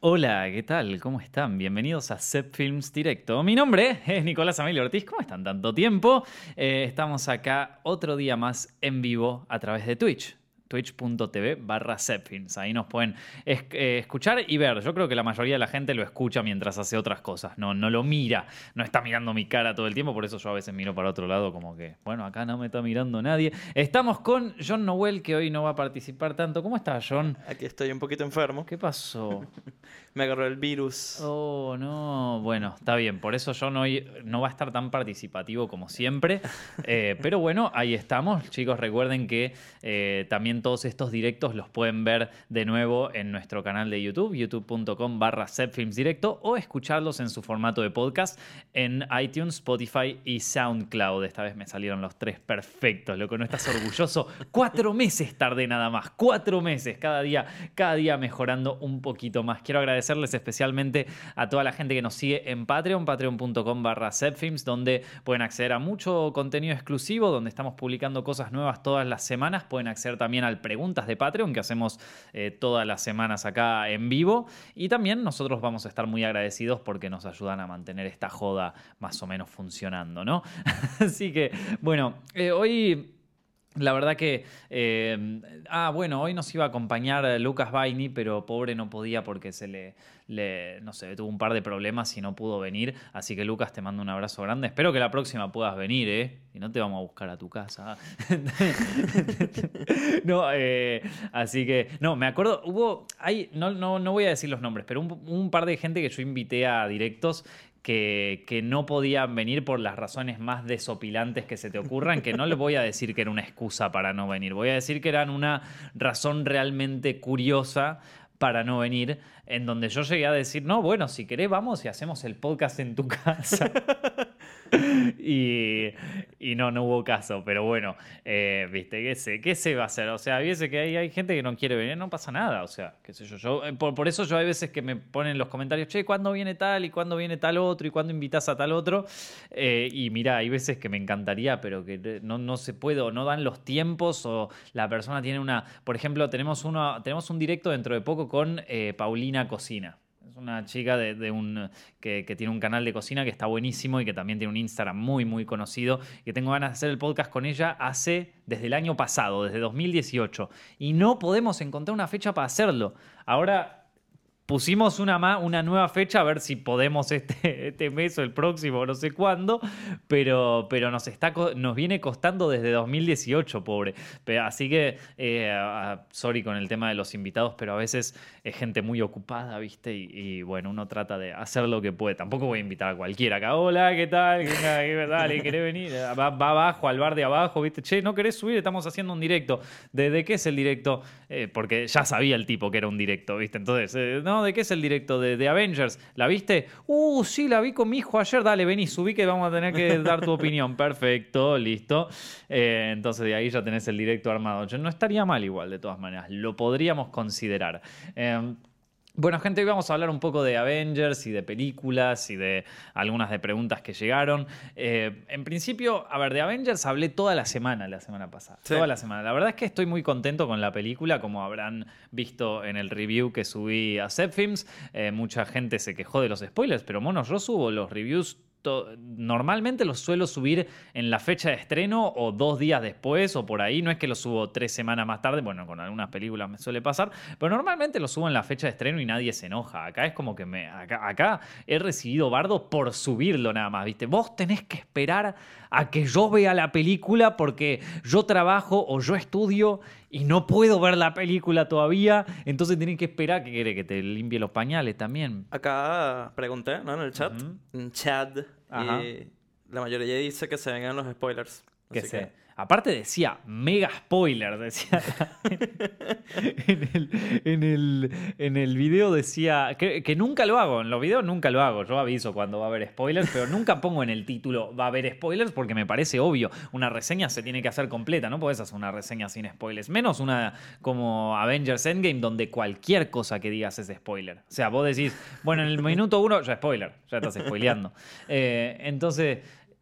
Hola, ¿qué tal? ¿Cómo están? Bienvenidos a Set Films Directo. Mi nombre es Nicolás Amelio Ortiz. ¿Cómo están tanto tiempo? Eh, estamos acá otro día más en vivo a través de Twitch twitch.tv barra Ahí nos pueden eh, escuchar y ver. Yo creo que la mayoría de la gente lo escucha mientras hace otras cosas. No, no lo mira, no está mirando mi cara todo el tiempo. Por eso yo a veces miro para otro lado como que, bueno, acá no me está mirando nadie. Estamos con John Noel, que hoy no va a participar tanto. ¿Cómo estás, John? Aquí estoy un poquito enfermo. ¿Qué pasó? me agarró el virus. Oh, no. Bueno, está bien. Por eso John hoy no va a estar tan participativo como siempre. Eh, pero bueno, ahí estamos. Chicos, recuerden que eh, también todos estos directos los pueden ver de nuevo en nuestro canal de YouTube, youtube.com barra Directo, o escucharlos en su formato de podcast en iTunes, Spotify y SoundCloud. Esta vez me salieron los tres perfectos, lo que no estás orgulloso. Cuatro meses tardé nada más, cuatro meses, cada día, cada día mejorando un poquito más. Quiero agradecerles especialmente a toda la gente que nos sigue en Patreon, patreon.com barra donde pueden acceder a mucho contenido exclusivo, donde estamos publicando cosas nuevas todas las semanas. Pueden acceder también preguntas de Patreon que hacemos eh, todas las semanas acá en vivo. Y también nosotros vamos a estar muy agradecidos porque nos ayudan a mantener esta joda más o menos funcionando, ¿no? Así que, bueno, eh, hoy la verdad que. Eh, ah, bueno, hoy nos iba a acompañar Lucas Baini, pero pobre no podía porque se le, No sé, tuvo un par de problemas y no pudo venir. Así que, Lucas, te mando un abrazo grande. Espero que la próxima puedas venir, ¿eh? Y no te vamos a buscar a tu casa. no, eh, así que. No, me acuerdo, hubo. No, no, no voy a decir los nombres, pero un, par de gente que yo invité a directos que, no podían venir por las razones más desopilantes que se te ocurran, que no les voy a decir que era una excusa para no venir, voy a decir que eran una razón realmente curiosa para no venir, en donde yo llegué a decir, no, bueno, si querés vamos y hacemos el podcast en tu casa. y, no, no hubo caso, pero bueno, eh, viste, ¿qué sé? ¿Qué se va a hacer? O sea, veces que hay, hay gente que no quiere venir, no pasa nada, o sea, qué sé yo. yo eh, por, eso yo hay veces que me ponen en los comentarios, che, ¿cuándo viene tal y cuándo viene tal otro y cuándo invitas a tal otro? Eh, y mira, hay veces que me encantaría, pero que no, no se puede o no dan los tiempos o la persona tiene una... Por ejemplo, tenemos, uno, tenemos un directo dentro de poco con Paulina Cocina una chica de, un, que, tiene un canal de cocina que está buenísimo y que también tiene un Instagram muy, muy conocido. Que tengo ganas de hacer el podcast con ella hace desde el año pasado, desde 2018. Y no podemos encontrar una fecha para hacerlo. Ahora pusimos una, una nueva fecha a ver si podemos este, este mes o el próximo, no sé cuándo, pero, pero nos, está, nos viene costando desde 2018, pobre. así que, eh, sorry con el tema de los invitados, pero a veces es gente muy ocupada, ¿viste? Y, bueno, uno trata de hacer lo que puede. Tampoco voy a invitar a cualquiera acá, hola, ¿qué tal? ¿Qué tal? ¿Querés venir? Va, abajo, al bar de abajo, ¿viste? Che, ¿no querés subir? Estamos haciendo un directo. ¿De, qué es el directo? Eh, porque ya sabía el tipo que era un directo, ¿viste? Entonces, eh, no, ¿de qué es el directo de, Avengers? ¿La viste? Uh, sí, la vi con mi hijo ayer. Dale, vení, subí que vamos a tener que dar tu opinión. Perfecto, listo. Eh, entonces de ahí ya tenés el directo armado. Yo no estaría mal igual, de todas maneras. Lo podríamos considerar. Eh, bueno, gente, hoy vamos a hablar un poco de Avengers y de películas y de algunas de preguntas que llegaron. Eh, en principio, a ver, de Avengers hablé toda la semana, la semana pasada. Toda la semana. La verdad es que estoy muy contento con la película, como habrán visto en el review que subí a Zepfilms. Eh, mucha gente se quejó de los spoilers, pero monos, yo subo los reviews normalmente los suelo subir en la fecha de estreno o dos días después o por ahí. No es que los subo tres semanas más tarde, bueno, con algunas películas me suele pasar, pero normalmente los subo en la fecha de estreno y nadie se enoja. Acá es como que me. Acá, he recibido bardo por subirlo nada más, ¿viste? Vos tenés que esperar a que yo vea la película porque yo trabajo o yo estudio y no puedo ver la película todavía, entonces tienen que esperar que quiere que te limpie los pañales también. Acá pregunté, ¿no? En el chat, en chat, y la mayoría dice que se vengan los spoilers. Que se... Aparte decía mega spoiler, decía. en, el, en, el, video decía que, nunca lo hago, en los videos nunca lo hago. Yo aviso cuando va a haber spoilers, pero nunca pongo en el título va a haber spoilers porque me parece obvio. Una reseña se tiene que hacer completa, no puedes hacer una reseña sin spoilers. Menos una como Avengers Endgame donde cualquier cosa que digas es spoiler. O sea, vos decís, bueno, en el minuto uno ya spoiler, ya estás spoileando. Eh, entonces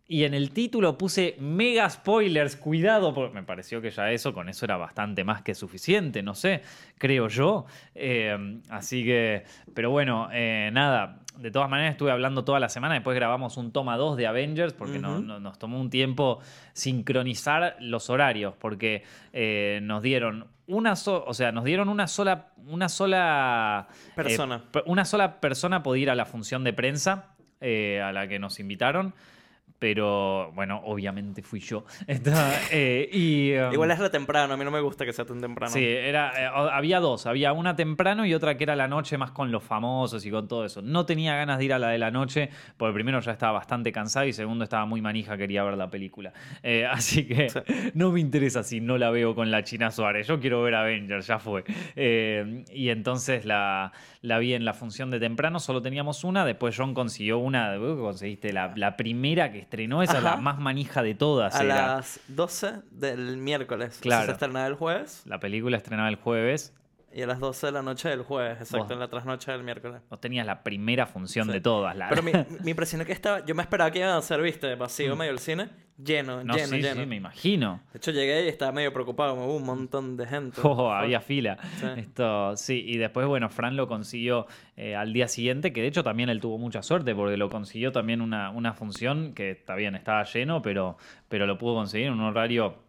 y en el título puse mega spoilers, cuidado, porque me pareció que ya eso, con eso era bastante más que suficiente, no sé, creo yo. Eh, así que, pero bueno, eh, nada, de todas maneras estuve hablando toda la semana, después grabamos un toma 2 de Avengers, porque no, nos tomó un tiempo sincronizar los horarios, porque eh, nos dieron una o sea, nos dieron una sola, una sola persona. una sola persona podía ir a la función de prensa a la que nos invitaron pero bueno, obviamente fui yo. Eh, y, um, Igual es la temprano, a mí no me gusta que sea tan temprano. Sí, era, eh, había dos, había una temprano y otra que era la noche más con los famosos y con todo eso. No tenía ganas de ir a la de la noche, porque primero ya estaba bastante cansado y segundo estaba muy manija, quería ver la película. Eh, así que no me interesa si no la veo con la China Suárez, yo quiero ver Avengers, ya fue. y entonces la, la vi en la función de temprano, solo teníamos una, después John consiguió una, conseguiste la, la primera que estrenó, esa es la más manija de todas. A las 12 del miércoles. Claro. se estrenaba el jueves. La película estrenaba el jueves. Y a las 12 de la noche del jueves, exacto, en la trasnoche del miércoles. Vos tenías la primera función de todas. Pero mi, mi impresión es que estaba. Yo me esperaba que iban a ser, viste, vacío mm. medio el cine. Lleno, lleno, sí, lleno. Sí, me imagino. De hecho, llegué y estaba medio preocupado. Hubo un montón de gente. Oh, había fila. Sí. Esto, sí, y después, bueno, Fran lo consiguió eh, al día siguiente, que de hecho también él tuvo mucha suerte porque lo consiguió también una, una función que está bien, estaba lleno, pero, pero lo pudo conseguir en un horario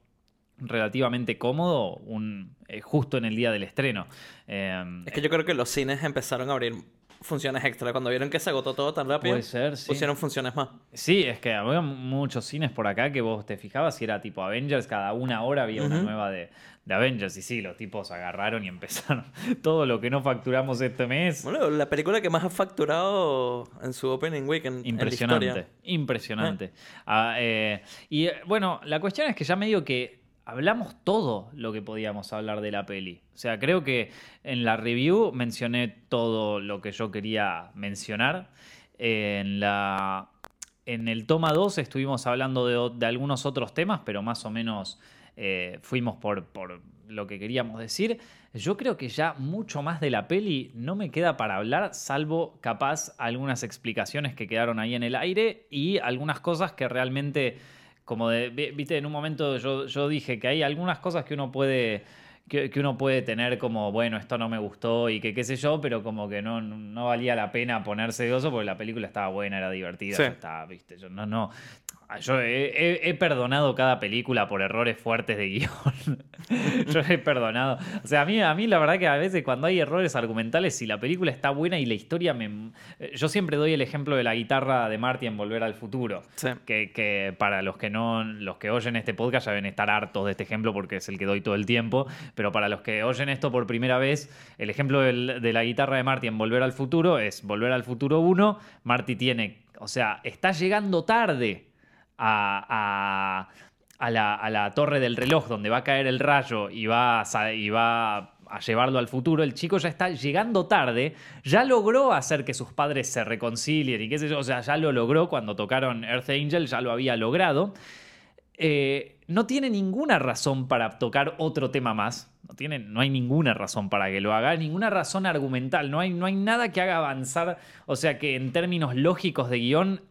relativamente cómodo un, eh, justo en el día del estreno. Em, es que yo creo que los cines empezaron a abrir funciones extra. Cuando vieron que se agotó todo tan rápido, Puede ser, pusieron funciones más. Sí, es que había muchos cines por acá que vos te fijabas y era tipo Avengers, cada una hora había una nueva de, Avengers. Y sí, los tipos agarraron y empezaron todo lo que no facturamos este mes. Bueno, la película que más ha facturado en su opening weekend. Impresionante, impresionante. Eh. Ah, eh, y bueno, la cuestión es que ya me digo que hablamos todo lo que podíamos hablar de la peli. O sea, creo que en la review mencioné todo lo que yo quería mencionar. En, la, en el toma 2 estuvimos hablando de, algunos otros temas, pero más o menos eh, fuimos por, por lo que queríamos decir. Yo creo que ya mucho más de la peli no me queda para hablar, salvo capaz algunas explicaciones que quedaron ahí en el aire y algunas cosas que realmente como de, viste, en un momento yo, yo dije que hay algunas cosas que uno puede que, uno puede tener como, bueno, esto no me gustó y que qué sé yo, pero como que no, no valía la pena ponerse de oso porque la película estaba buena, era divertida, estaba, viste, yo no, no, yo he, perdonado cada película por errores fuertes de guion. yo he perdonado. O sea, a mí, a mí la verdad que a veces cuando hay errores argumentales, si la película está buena y la historia me... Eh, yo siempre doy el ejemplo de la guitarra de Marty en Volver al Futuro. Que, que, para los que no, los que oyen este podcast ya deben estar hartos de este ejemplo porque es el que doy todo el tiempo. Pero para los que oyen esto por primera vez, el ejemplo de la guitarra de Marty en Volver al Futuro es Volver al Futuro 1. Marty tiene... O sea, está llegando tarde a, la, torre del reloj donde va a caer el rayo y va, a, llevarlo al futuro, el chico ya está llegando tarde, ya logró hacer que sus padres se reconcilien y qué sé yo, o sea, ya lo logró cuando tocaron Earth Angel, ya lo había logrado. Eh, no tiene ninguna razón para tocar otro tema más. No, tiene, no hay ninguna razón para que lo haga, ninguna razón argumental, no hay, no hay nada que haga avanzar, o sea que en términos lógicos de guion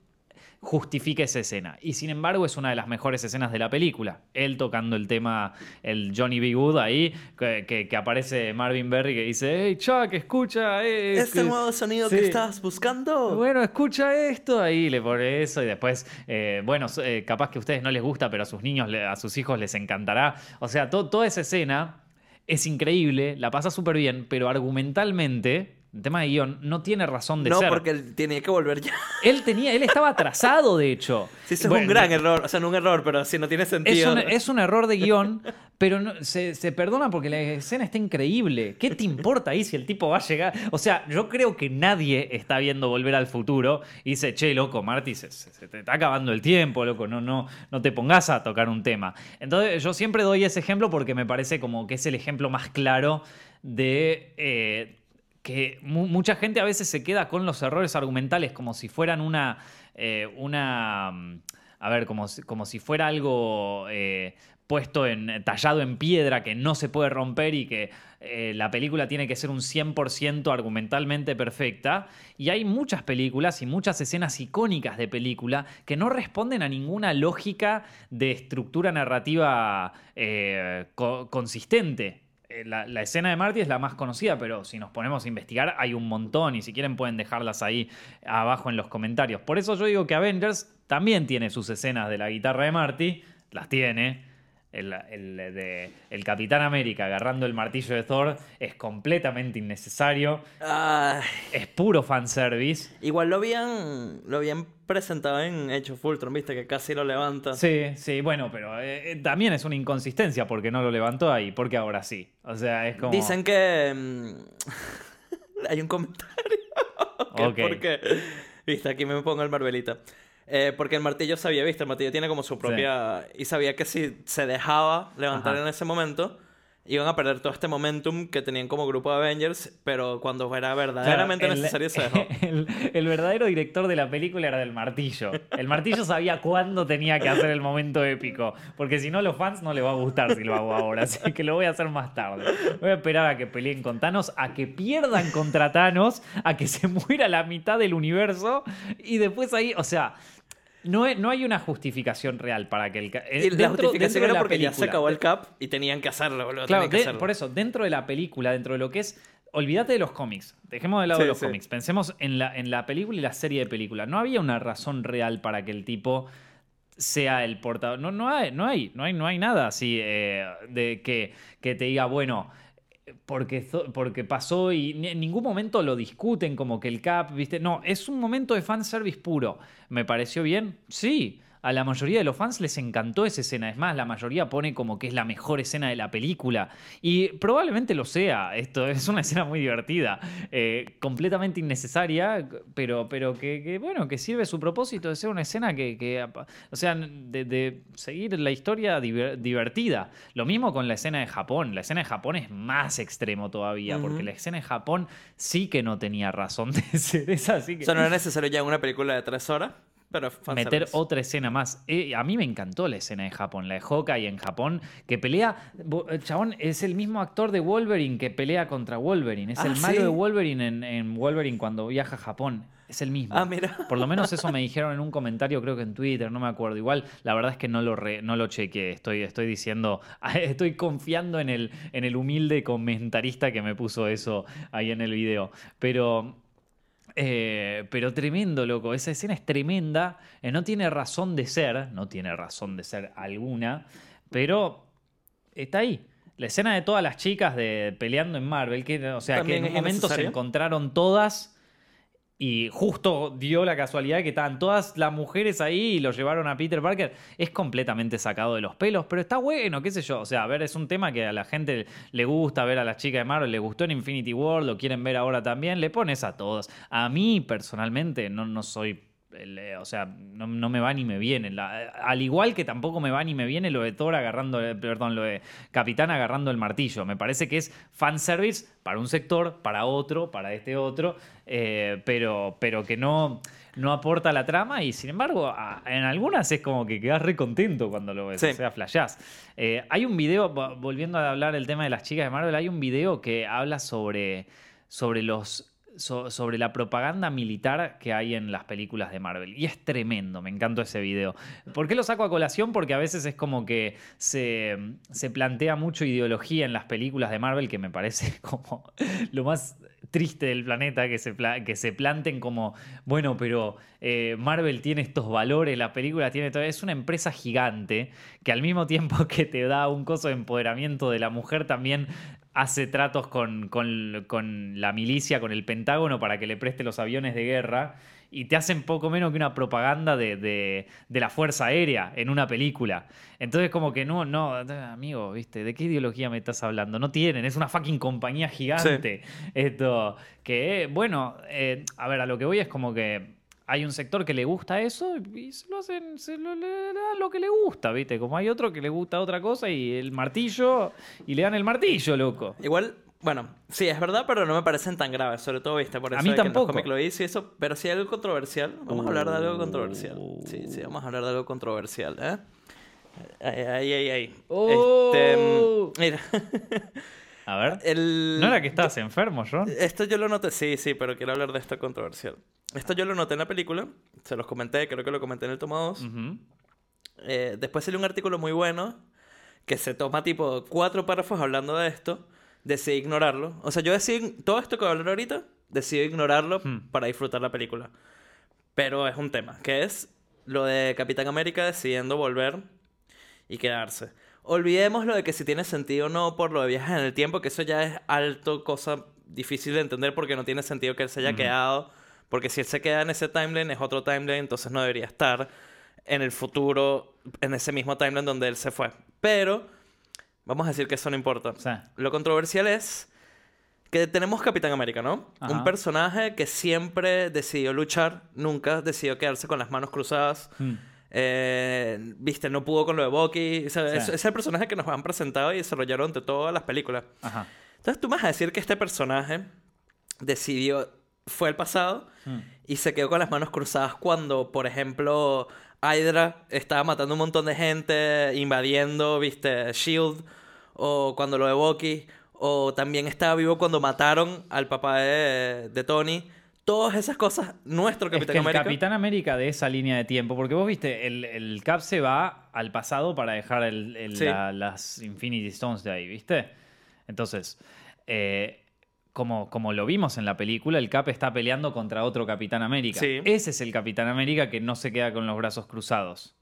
justifique esa escena. Y sin embargo es una de las mejores escenas de la película. Él tocando el tema, el Johnny B. Good ahí, que, aparece Marvin Berry que dice, hey Chuck, escucha eh, este nuevo sonido que estás buscando. Bueno, escucha esto, ahí le pone eso y después, eh, bueno, eh, capaz que a ustedes no les gusta, pero a sus niños, a sus hijos les encantará. O sea, toda esa escena es increíble, la pasa súper bien, pero argumentalmente el tema de guion no tiene razón de ser. No, porque él tenía que volver ya. Él tenía, él estaba atrasado, de hecho. Sí, eso es un gran error. O sea, no un error, pero sí no tiene sentido. Es un, error de guion, pero se, perdona porque la escena está increíble. ¿Qué te importa ahí si el tipo va a llegar? O sea, yo creo que nadie está viendo Volver al Futuro y dice, che, loco, Marty, se, te está acabando el tiempo, loco, no, no, no te pongas a tocar un tema. Entonces, yo siempre doy ese ejemplo porque me parece como que es el ejemplo más claro de... Eh, que mucha gente a veces se queda con los errores argumentales como si fueran una. Eh, una mm, a ver, como, como si fuera algo eh, puesto en. tallado en piedra que no se puede romper y que eh, la película tiene que ser un 100% argumentalmente perfecta. Y hay muchas películas y muchas escenas icónicas de película que no responden a ninguna lógica de estructura narrativa consistente. Eh, la, la, escena de Marty es la más conocida, pero si nos ponemos a investigar hay un montón y si quieren pueden dejarlas ahí abajo en los comentarios. Por eso yo digo que Avengers también tiene sus escenas de la guitarra de Marty, las tiene, el, de, el Capitán América agarrando el martillo de Thor es completamente innecesario. Es puro fanservice. Igual lo habían, lo habían presentado en Hecho Fultron, viste, que casi lo levanta. Sí, sí, bueno, pero eh, eh, también es una inconsistencia porque no lo levantó ahí, porque ahora sí. O sea, es como. Dicen que. Mm, hay un comentario. Porque. Viste, aquí me pongo el Marvelita. Eh, porque el martillo sabía, viste, el martillo tiene como su propia... Y sabía que si se dejaba levantar en ese momento, iban a perder todo este momentum que tenían como grupo de Avengers, pero cuando era verdaderamente necesario se dejó. El, verdadero director de la película era del martillo. El martillo sabía cuándo tenía que hacer el momento épico, porque si no los fans no les va a gustar si lo hago ahora, así que lo voy a hacer más tarde. Voy a esperar a que peleen con Thanos, a que pierdan contra Thanos, a que se muera la mitad del universo y después ahí, o sea... No, hay una justificación real para que el eh, la justificación era porque ya se acabó el cap y tenían que hacerlo. claro, por eso, dentro de la película, dentro de lo que es. Olvídate de los cómics. Dejemos de lado de los cómics. Pensemos en la, en la película y la serie de película. No había una razón real para que el tipo sea el portador. No, no, hay, no, hay, no, hay, no hay nada así eh, de que, que te diga, bueno, porque, porque pasó y en ningún momento lo discuten como que el Cap, ¿viste? No, es un momento de fanservice puro. ¿Me pareció bien? Sí a la mayoría de los fans les encantó esa escena. Es más, la mayoría pone como que es la mejor escena de la película. Y probablemente lo sea. Esto es una escena muy divertida. Eh, completamente innecesaria, pero, pero que, bueno, que sirve su propósito de ser una escena que. o sea, de, seguir la historia divertida. Lo mismo con la escena de Japón. La escena de Japón es más extremo todavía, porque la escena de Japón sí que no tenía razón de ser esa. Así que... O sea, no era necesario ya una película de tres horas meter otra escena más. Eh, a mí me encantó la escena de Japón, la de Hawkeye en Japón, que pelea. El chabón es el mismo actor de Wolverine que pelea contra Wolverine. Es el ah, malo de Wolverine en, Wolverine cuando viaja a Japón. Es el mismo. Ah, mira. Por lo menos eso me dijeron en un comentario, creo que en Twitter, no me acuerdo. Igual, la verdad es que no lo, no lo chequeé. Estoy, estoy diciendo, estoy confiando en el, en el humilde comentarista que me puso eso ahí en el video. Pero eh, pero tremendo, loco. Esa escena es tremenda. Eh, no tiene razón de ser. No tiene razón de ser alguna. Pero está ahí. La escena de todas las chicas de peleando en Marvel. Que, o sea, que en un momento se encontraron todas y justo dio la casualidad que estaban todas las mujeres ahí y lo llevaron a Peter Parker. Es completamente sacado de los pelos, pero está bueno, qué sé yo. O sea, a ver, es un tema que a la gente le gusta ver a las chicas de Marvel, le gustó en Infinity War, lo quieren ver ahora también, le pones a todos. A mí, personalmente, no, no soy o sea, no, me va ni me viene. al igual que tampoco me va ni me viene lo de Thor agarrando, eh, perdón, lo de Capitán agarrando el martillo. Me parece que es fanservice para un sector, para otro, para este otro, eh, pero, pero que no, no aporta la trama y sin embargo en algunas es como que quedas re contento cuando lo ves, o sea, flashás. Eh, hay un video, volviendo a hablar del tema de las chicas de Marvel, hay un video que habla sobre, sobre los sobre la propaganda militar que hay en las películas de Marvel. Y es tremendo, me encantó ese video. ¿Por qué lo saco a colación? Porque a veces es como que se, plantea mucho ideología en las películas de Marvel que me parece como lo más triste del planeta que se, que se planten como, bueno, pero eh, Marvel tiene estos valores, la película tiene todo. Es una empresa gigante que al mismo tiempo que te da un coso de empoderamiento de la mujer, también hace tratos con, la milicia, con el Pentágono, para que le preste los aviones de guerra. Y te hacen poco menos que una propaganda de, la Fuerza Aérea en una película. Entonces, como que no, no, amigo, ¿viste? ¿De qué ideología me estás hablando? No tienen, es una fucking compañía gigante. Esto, que, bueno, eh, a ver, a lo que voy es como que hay un sector que le gusta eso y se lo hacen, se lo, le, da lo que le gusta, ¿viste? Como hay otro que le gusta otra cosa y el martillo, y le dan el martillo, loco. Igual, bueno, sí, es verdad, pero no me parecen tan graves, sobre todo, ¿viste? Por eso a mí tampoco. Que lo hice eso, pero si hay algo controversial, vamos a hablar de algo controversial. Sí, sí, vamos a hablar de algo controversial, ¿eh? Ay, ay, ay, ay. Oh. Este, mira. A ver. ¿No era que estabas enfermo, John? Esto yo lo noté, sí, sí, pero quiero hablar de esto controversial. Esto yo lo noté en la película, se los comenté, creo que lo comenté en el toma 2. Eh, después salió un artículo muy bueno que se toma tipo cuatro párrafos hablando de esto, decidí ignorarlo. O sea, yo decidí, todo esto que voy a hablar ahorita, decidí ignorarlo hmm. para disfrutar la película. Pero es un tema, que es lo de Capitán América decidiendo volver y quedarse. Olvidemos lo de que si tiene sentido o no por lo de viajes en el tiempo, que eso ya es alto, cosa difícil de entender porque no tiene sentido que él se haya quedado. Porque si él se queda en ese timeline es otro timeline, entonces no debería estar en el futuro, en ese mismo timeline donde él se fue. Pero, vamos a decir que eso no importa. Lo controversial es que tenemos Capitán América, ¿no? Un personaje que siempre decidió luchar, nunca decidió quedarse con las manos cruzadas. Hmm. Eh, viste, no pudo con lo de Bucky. es, el personaje que nos han presentado y desarrollaron de todas las películas. Entonces tú me vas a decir que este personaje decidió, fue el pasado hmm. y se quedó con las manos cruzadas cuando, por ejemplo, Hydra estaba matando un montón de gente, invadiendo, viste, Shield, o cuando lo de Bucky, o también estaba vivo cuando mataron al papá de, Tony. Todas esas cosas, nuestro Capitán América. El Capitán América de esa línea de tiempo, porque vos viste, el, Cap se va al pasado para dejar las Infinity Stones de ahí, ¿viste? Entonces, eh, como, como lo vimos en la película, el Cap está peleando contra otro Capitán América. Ese es el Capitán América que no se queda con los brazos cruzados.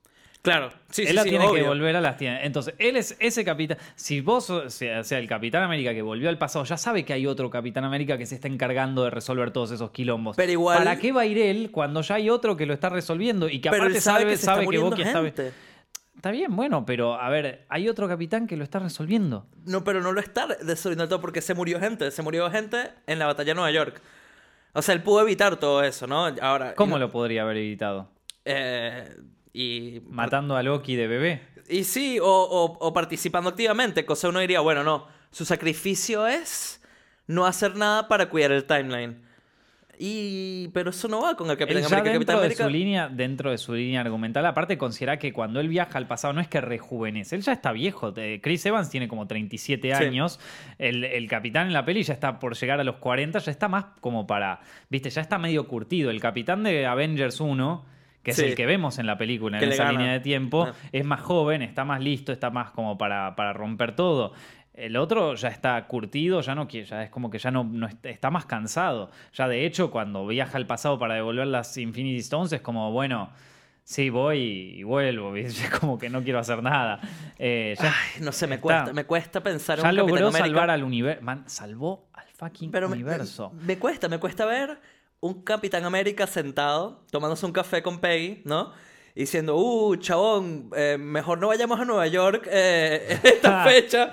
Claro, sí, él sí, la tiene que volver a las tiendas. Entonces, él es ese capitán. Si vos, o sea, el Capitán América que volvió al pasado, ya sabe que hay otro Capitán América que se está encargando de resolver todos esos quilombos. Pero igual. ¿Para qué va a ir él cuando ya hay otro que lo está resolviendo y que aparte sabe, que, sabe que Bucky sabe. Está bien, bueno, pero a ver, hay otro capitán que lo está resolviendo. No, pero no lo está resolviendo todo porque se murió gente. Se murió gente en la batalla de Nueva York. O sea, él pudo evitar todo eso, ¿no? Ahora. ¿Cómo lo podría haber evitado? Eh, y. Matando a Loki de bebé. Y sí, o, o participando activamente. Cosa uno diría, bueno, no. Su sacrificio es no hacer nada para cuidar el timeline. Y pero eso no va con el Capitán América. Dentro de su línea, dentro de su línea argumental, aparte considera que cuando él viaja al pasado no es que rejuvenece, él ya está viejo. Chris Evans tiene como 37 años. El, Capitán en la peli ya está por llegar a los 40, ya está más como para, viste, ya está medio curtido. El Capitán de Avengers 1 que es el que vemos en la película, en esa línea de tiempo, ah. es más joven, está más listo, está más como para, para romper todo. El otro ya está curtido, ya no ya es como que ya no, está más cansado. Ya de hecho, cuando viaja al pasado para devolver las Infinity Stones, es como, bueno, sí, voy y vuelvo. Es como que no quiero hacer nada. Eh, no sé, me cuesta, me cuesta pensar ya un logró salvar al universo. salvó al fucking universo. me cuesta, me cuesta ver un Capitán América sentado, tomándose un café con Peggy, ¿no? diciendo, uh, chabón, eh, mejor no vayamos a Nueva York eh, en esta fecha.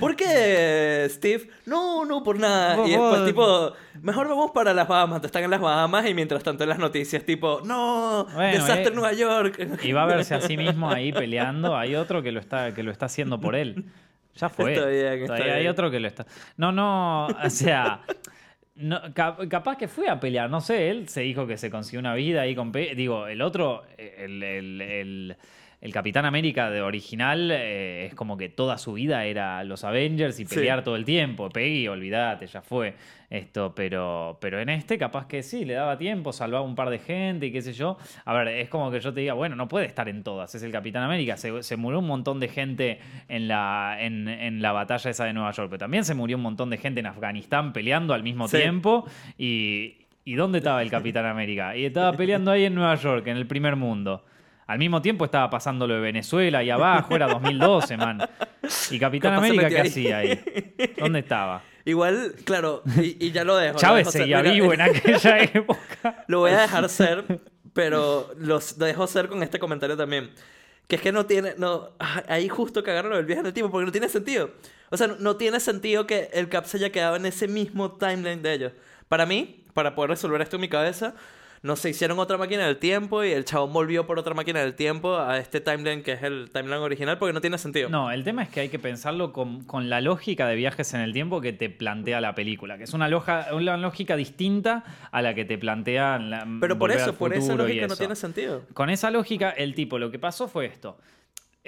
¿Por qué, Steve? No, no, por nada. Y después, tipo, mejor vamos para las Bahamas. Están en las Bahamas y mientras tanto en las noticias, tipo, no, desastre en Nueva York. Y va a verse a sí mismo ahí peleando. Hay otro que lo está, que lo está haciendo por él. Ya fue. Está bien, Hay otro que lo está. No, no, o sea. No, capaz que fue a pelear, no sé, él se dijo que se consiguió una vida ahí con... Digo, el otro, el, el el Capitán América de original eh, es como que toda su vida era los Avengers y pelear todo el tiempo. Peggy, olvídate, ya fue esto. Pero, pero en este, capaz que sí, le daba tiempo, salvaba un par de gente y qué sé yo. A ver, es como que yo te diga, bueno, no puede estar en todas, es el Capitán América. Se, murió un montón de gente en la, en, la batalla esa de Nueva York, pero también se murió un montón de gente en Afganistán peleando al mismo tiempo. Y, ¿Y dónde estaba el Capitán América? Y estaba peleando ahí en Nueva York, en el primer mundo. Al mismo tiempo estaba pasando lo de Venezuela y abajo, era 2012, man. ¿Y Capitán América qué hacía ahí? ¿Dónde estaba? Igual, claro, y, ya lo dejo. Chávez seguía vivo en aquella época. Lo voy a dejar ser, pero lo dejo ser con este comentario también. Que es que no tiene, no, ahí justo cagaron el viaje en el tiempo, porque no tiene sentido. O sea, no, tiene sentido que el Cap se haya quedado en ese mismo timeline de ellos. Para mí, para poder resolver esto en mi cabeza, no se hicieron otra máquina del tiempo y el chabón volvió por otra máquina del tiempo a este timeline que es el timeline original porque no tiene sentido. No, el tema es que hay que pensarlo con, la lógica de viajes en el tiempo que te plantea la película, que es una, una lógica distinta a la que te plantea la, Pero por eso, por esa lógica no tiene sentido. Con esa lógica, el tipo, lo que pasó fue esto.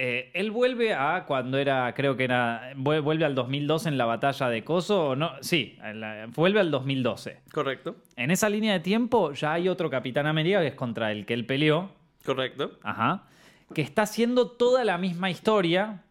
Eh, él vuelve a cuando era, creo que era, vuelve al 2012 en la batalla de Coso, o no, sí, vuelve al 2012. Correcto. En esa línea de tiempo ya hay otro Capitán América que es contra el que él peleó. Correcto. Ajá. Que está haciendo toda la misma historia,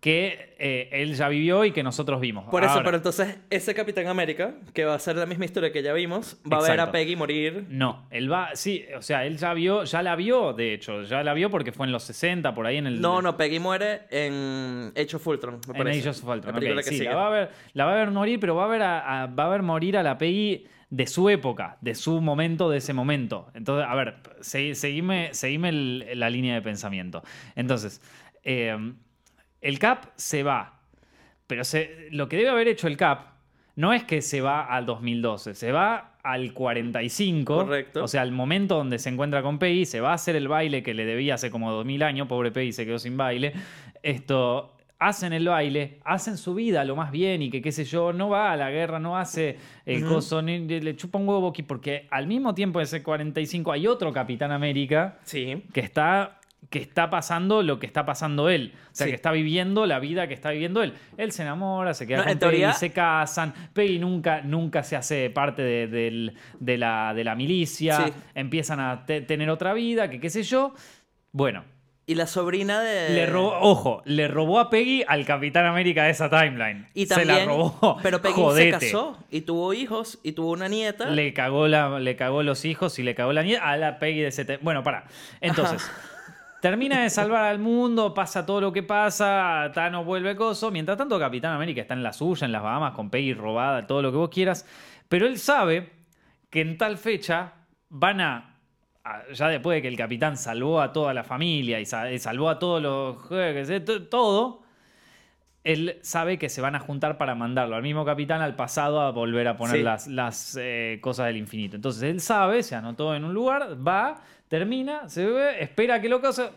que eh, él ya vivió y que nosotros vimos. Por eso, pero entonces ese Capitán América, que va a ser la misma historia que ya vimos, va a ver a Peggy morir. No, él va, sí, o sea, él ya vio, ya la vio, de hecho, ya la vio porque fue en los 60, por ahí en el... No, no, Peggy muere en Age of Ultron, me En Age of Ultron, sí, la va, a ver, la va a ver morir, pero va a ver, va a ver morir a la Peggy de su época, de su momento, de ese momento. Entonces, a ver, seguime, seguime la línea de pensamiento. Entonces, eh, el Cap se va. Pero lo que debe haber hecho el Cap no es que se va al 2012, se va al 45. Correcto. O sea, al momento donde se encuentra con Peggy, se va a hacer el baile que le debía hace como 2000 años. Pobre Peggy se quedó sin baile. Esto. Hacen el baile, hacen su vida lo más bien y que qué sé yo, no va a la guerra, no hace el coso, ni, le chupa un huevo aquí, porque al mismo tiempo de ese 45 hay otro Capitán América sí. que está que está pasando lo que está pasando él. O sea, que está viviendo la vida que está viviendo él. Él se enamora, se queda con Peggy, se casan. Peggy nunca, nunca se hace parte de, la, de la, milicia. Empiezan a tener otra vida, que qué sé yo. Bueno. Y la sobrina de. Le robó, ojo, le robó a Peggy al Capitán América de esa timeline. Y también, se la robó. Pero Peggy se casó y tuvo hijos y tuvo una nieta. Le cagó, la, le cagó los hijos y le cagó la nieta a la Peggy de ese. Bueno, para. Entonces. Termina de salvar al mundo, pasa todo lo que pasa, Thanos vuelve coso. Mientras tanto, Capitán América está en la suya, en las Bahamas, con Peggy robada, todo lo que vos quieras. Pero él sabe que en tal fecha van a ya después de que el capitán salvó a toda la familia y salvó a todos los todo, él sabe que se van a juntar para mandarlo al mismo capitán al pasado a volver a poner las, eh, cosas del infinito. Entonces él sabe, se anotó en un lugar, va, termina, se ve, espera que lo cosa.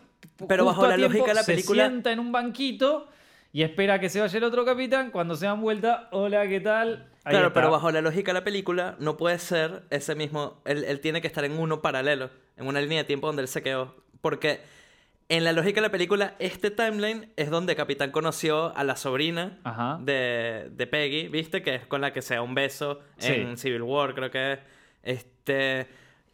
Pero bajo la lógica de la película. Se sienta en un banquito y espera que se vaya el otro capitán. Cuando se dan vuelta, hola, ¿qué tal? claro, pero bajo la lógica de la película, no puede ser ese mismo. Él, él tiene que estar en uno paralelo, en una línea de tiempo donde él se quedó. Porque en la lógica de la película, este timeline es donde Capitán conoció a la sobrina de, de, Peggy, ¿viste? Que es con la que se da un beso en Civil War, creo que es. Este.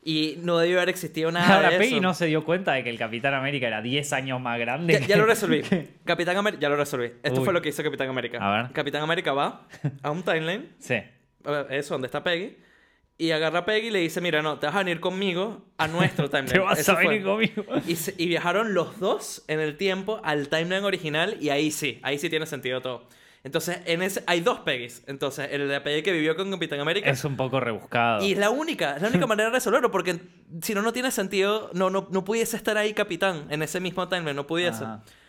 Y no debió haber existido nada. Ahora, Peggy no se dio cuenta de que el Capitán América era 10 años más grande. Ya, lo resolví. Capitán América, ya lo resolví. Esto fue lo que hizo Capitán América. A ver. Capitán América va a un timeline. sí. Eso, donde está Peggy. Y agarra a Peggy y le dice, mira, no, te vas a venir conmigo a nuestro timeline. te vas a venir conmigo. Y, y, viajaron los dos en el tiempo al timeline original y ahí sí, ahí sí tiene sentido todo. Entonces, en ese hay dos Peggys. Entonces, el de Peggy que vivió con Capitán América. Es un poco rebuscado. Y es la única, es la única manera de resolverlo, porque si no, no tiene sentido. No, no, no pudiese estar ahí Capitán en ese mismo timeline, no pudiese.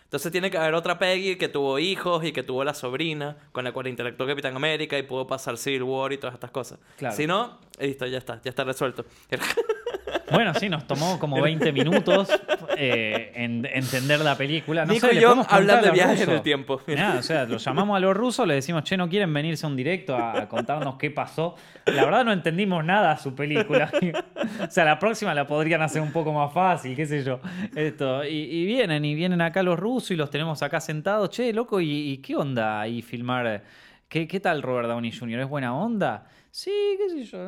Entonces tiene que haber otra Peggy que tuvo hijos y que tuvo la sobrina con la cual interactuó Capitán América y pudo pasar Civil War y todas estas cosas. Si no, listo, ya está, ya está resuelto. Bueno, sí, nos tomó como 20 minutos eh, en entender la película. No Nico y yo hablando de viajes en el tiempo. o sea, lo llamamos a los rusos, le decimos, che, ¿no quieren venirse a un directo a, contarnos qué pasó? La verdad no entendimos nada de su película. o sea, la próxima la podrían hacer un poco más fácil, qué sé yo. Esto. Y, vienen, y vienen acá los rusos y los tenemos acá sentados. Che, loco, ¿y, qué onda ahí filmar? ¿Qué, ¿Qué tal Robert Downey Jr.? ¿Es buena onda? Sí, qué sé yo.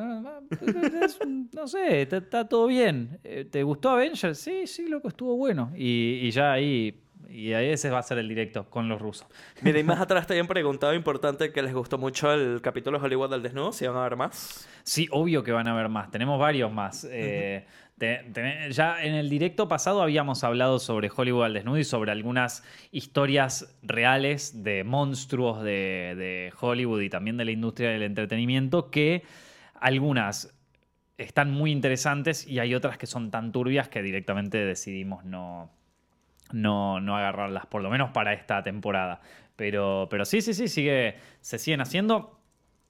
No, sé, está, todo bien. Eh, ¿Te gustó Avengers? Sí, sí, loco, estuvo bueno. Y, ya ahí. Y ahí ese va a ser el directo con los rusos. Mira, y más atrás te habían preguntado, importante, que les gustó mucho el capítulo de Hollywood del desnudo, si van a ver más. Sí, obvio que van a ver más. Tenemos varios más. Eh, ya en el directo pasado habíamos hablado sobre Hollywood al desnudo y sobre algunas historias reales de monstruos de, Hollywood y también de la industria del entretenimiento que algunas están muy interesantes y hay otras que son tan turbias que directamente decidimos no, no, no agarrarlas, por lo menos para esta temporada. Pero, pero sí, sí, sí, sigue, se siguen haciendo.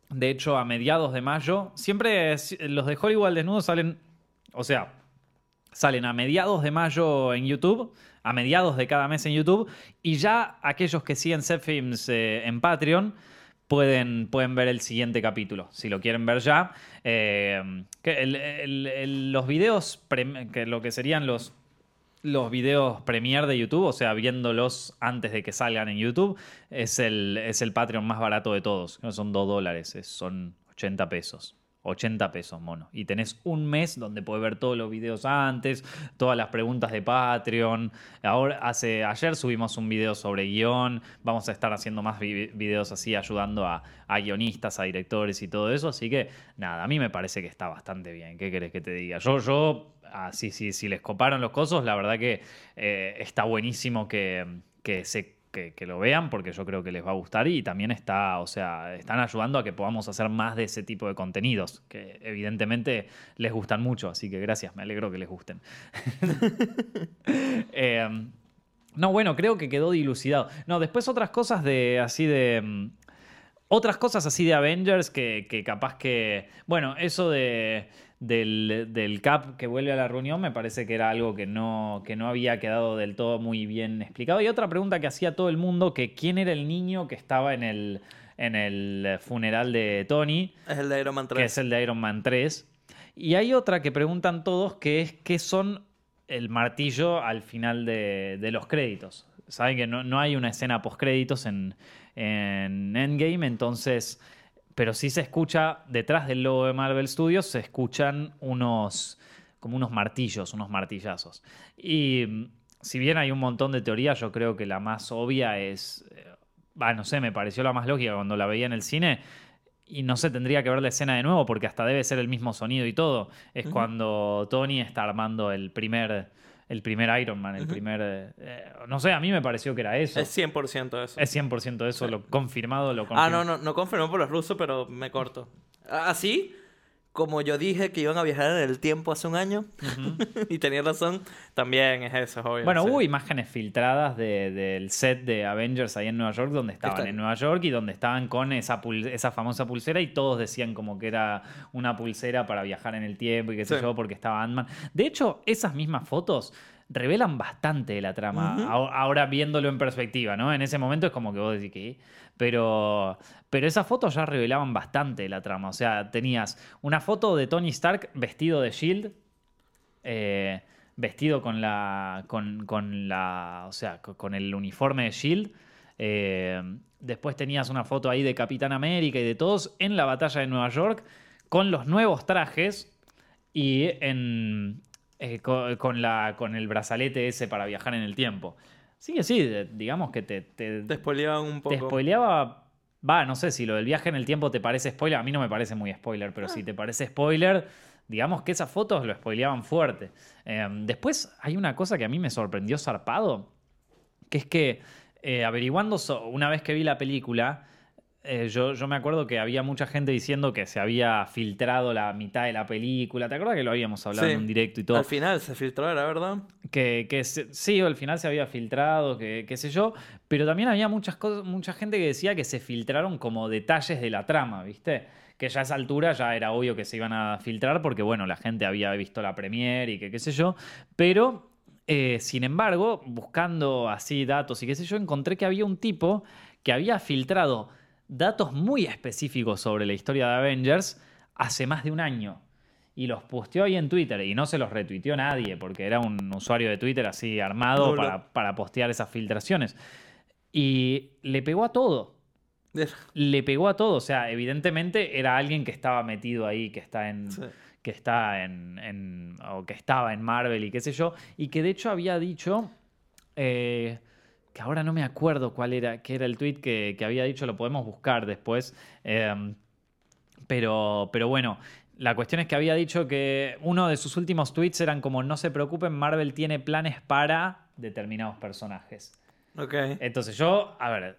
De hecho, a mediados de mayo, siempre los de Hollywood al desnudo salen, o sea, Salen a mediados de mayo en YouTube, a mediados de cada mes en YouTube, y ya aquellos que siguen Setfilms eh, en Patreon pueden, pueden ver el siguiente capítulo, si lo quieren ver ya. Eh, los videos, que lo que serían los los videos premier de YouTube, o sea, viéndolos antes de que salgan en YouTube, es el, es el Patreon más barato de todos. Son 2 dólares, son 80 pesos. 80 pesos, mono. Y tenés un mes donde podés ver todos los videos antes, todas las preguntas de Patreon. Ahora, hace, ayer subimos un video sobre guion. Vamos a estar haciendo más videos así, ayudando a, guionistas, a directores y todo eso. Así que, nada, a mí me parece que está bastante bien. ¿Qué querés que te diga? Yo, yo, así, ah, sí, si les coparon los cosos, la verdad que eh, está buenísimo que, que se que, lo vean porque yo creo que les va a gustar y también está, o sea, están ayudando a que podamos hacer más de ese tipo de contenidos que evidentemente les gustan mucho, así que gracias, me alegro que les gusten. Em, no, bueno, creo que quedó dilucidado. No, después otras cosas de así de... Mm, otras cosas así de Avengers que, que capaz que... Bueno, eso de del, CAP que vuelve a la reunión me parece que era algo que no, que no había quedado del todo muy bien explicado. Y otra pregunta que hacía todo el mundo, que quién era el niño que estaba en el, en el funeral de Tony. Es el de Iron Man 3. Que es el de Iron Man 3. Y hay otra que preguntan todos, que es qué son el martillo al final de, los créditos. Saben que no, no hay una escena post créditos en, en Endgame, entonces pero sí se escucha, detrás del logo de Marvel Studios, se escuchan unos, como unos martillos, unos martillazos. Y mm, si bien hay un montón de teorías, yo creo que la más obvia es, eh, no sé, me pareció la más lógica cuando la veía en el cine. Y no sé, tendría que ver la escena de nuevo porque hasta debe ser el mismo sonido y todo. Es cuando Tony está armando el primer el primer Iron Man, el primer... Eh, no sé, a mí me pareció que era eso. Es 100% eso. Es 100% eso, lo confirmado, lo confirmado. Ah, no, no, no confirmó por los rusos, pero me corto. Así, como yo dije que iban a viajar en el tiempo hace un año, y tenía razón, también es eso, obvio. Bueno, hubo imágenes filtradas del set de Avengers ahí en Nueva York, donde estaban en Nueva York y donde estaban con esa, esa famosa pulsera y todos decían como que era una pulsera para viajar en el tiempo y qué sé yo, porque estaba Ant-Man. De hecho, esas mismas fotos revelan bastante de la trama. Ahora viéndolo en perspectiva, ¿no? En ese momento es como que vos decís que. Pero, pero esas fotos ya revelaban bastante la trama. O sea, tenías una foto de Tony Stark vestido de Shield. Eh, vestido con la. Con, la. O sea, con el uniforme de Shield. Eh, después tenías una foto ahí de Capitán América y de todos en la batalla de Nueva York. Con los nuevos trajes. Y en, eh, con, la, con el brazalete ese para viajar en el tiempo. Sí sí, digamos que te... Te, te spoileaba un poco. Te spoileaba... Va, no sé si lo del viaje en el tiempo te parece spoiler. A mí no me parece muy spoiler, pero si ah. te parece spoiler, digamos que esas fotos lo spoileaban fuerte. Em, después hay una cosa que a mí me sorprendió zarpado, que es que eh, averiguando, una vez que vi la película, eh, yo, yo, me acuerdo que había mucha gente diciendo que se había filtrado la mitad de la película. ¿Te acuerdas que lo habíamos hablado en un directo y todo? Al final se filtró, ¿era verdad? Que, que sí, al final se había filtrado, que qué sé yo. Pero también había muchas cosas, mucha gente que decía que se filtraron como detalles de la trama, ¿viste? Que ya a esa altura ya era obvio que se iban a filtrar porque, bueno, la gente había visto la premiere y que qué sé yo. Pero eh, sin embargo, buscando así datos y qué sé yo, encontré que había un tipo que había filtrado datos muy específicos sobre la historia de Avengers hace más de un año. Y los posteó ahí en Twitter y no se los retuiteó nadie porque era un usuario de Twitter así armado para, postear esas filtraciones. Y le pegó a todo. le pegó a todo. O sea, evidentemente era alguien que estaba metido ahí, que está en. que está en, o que estaba en Marvel y qué sé yo, y que de hecho había dicho eh, que ahora no me acuerdo cuál era, qué era el tweet que, había dicho, lo podemos buscar después. Em, pero, pero bueno, la cuestión es que había dicho que uno de sus últimos tweets eran como no se preocupen, Marvel tiene planes para determinados personajes. Ok. Entonces yo, a ver,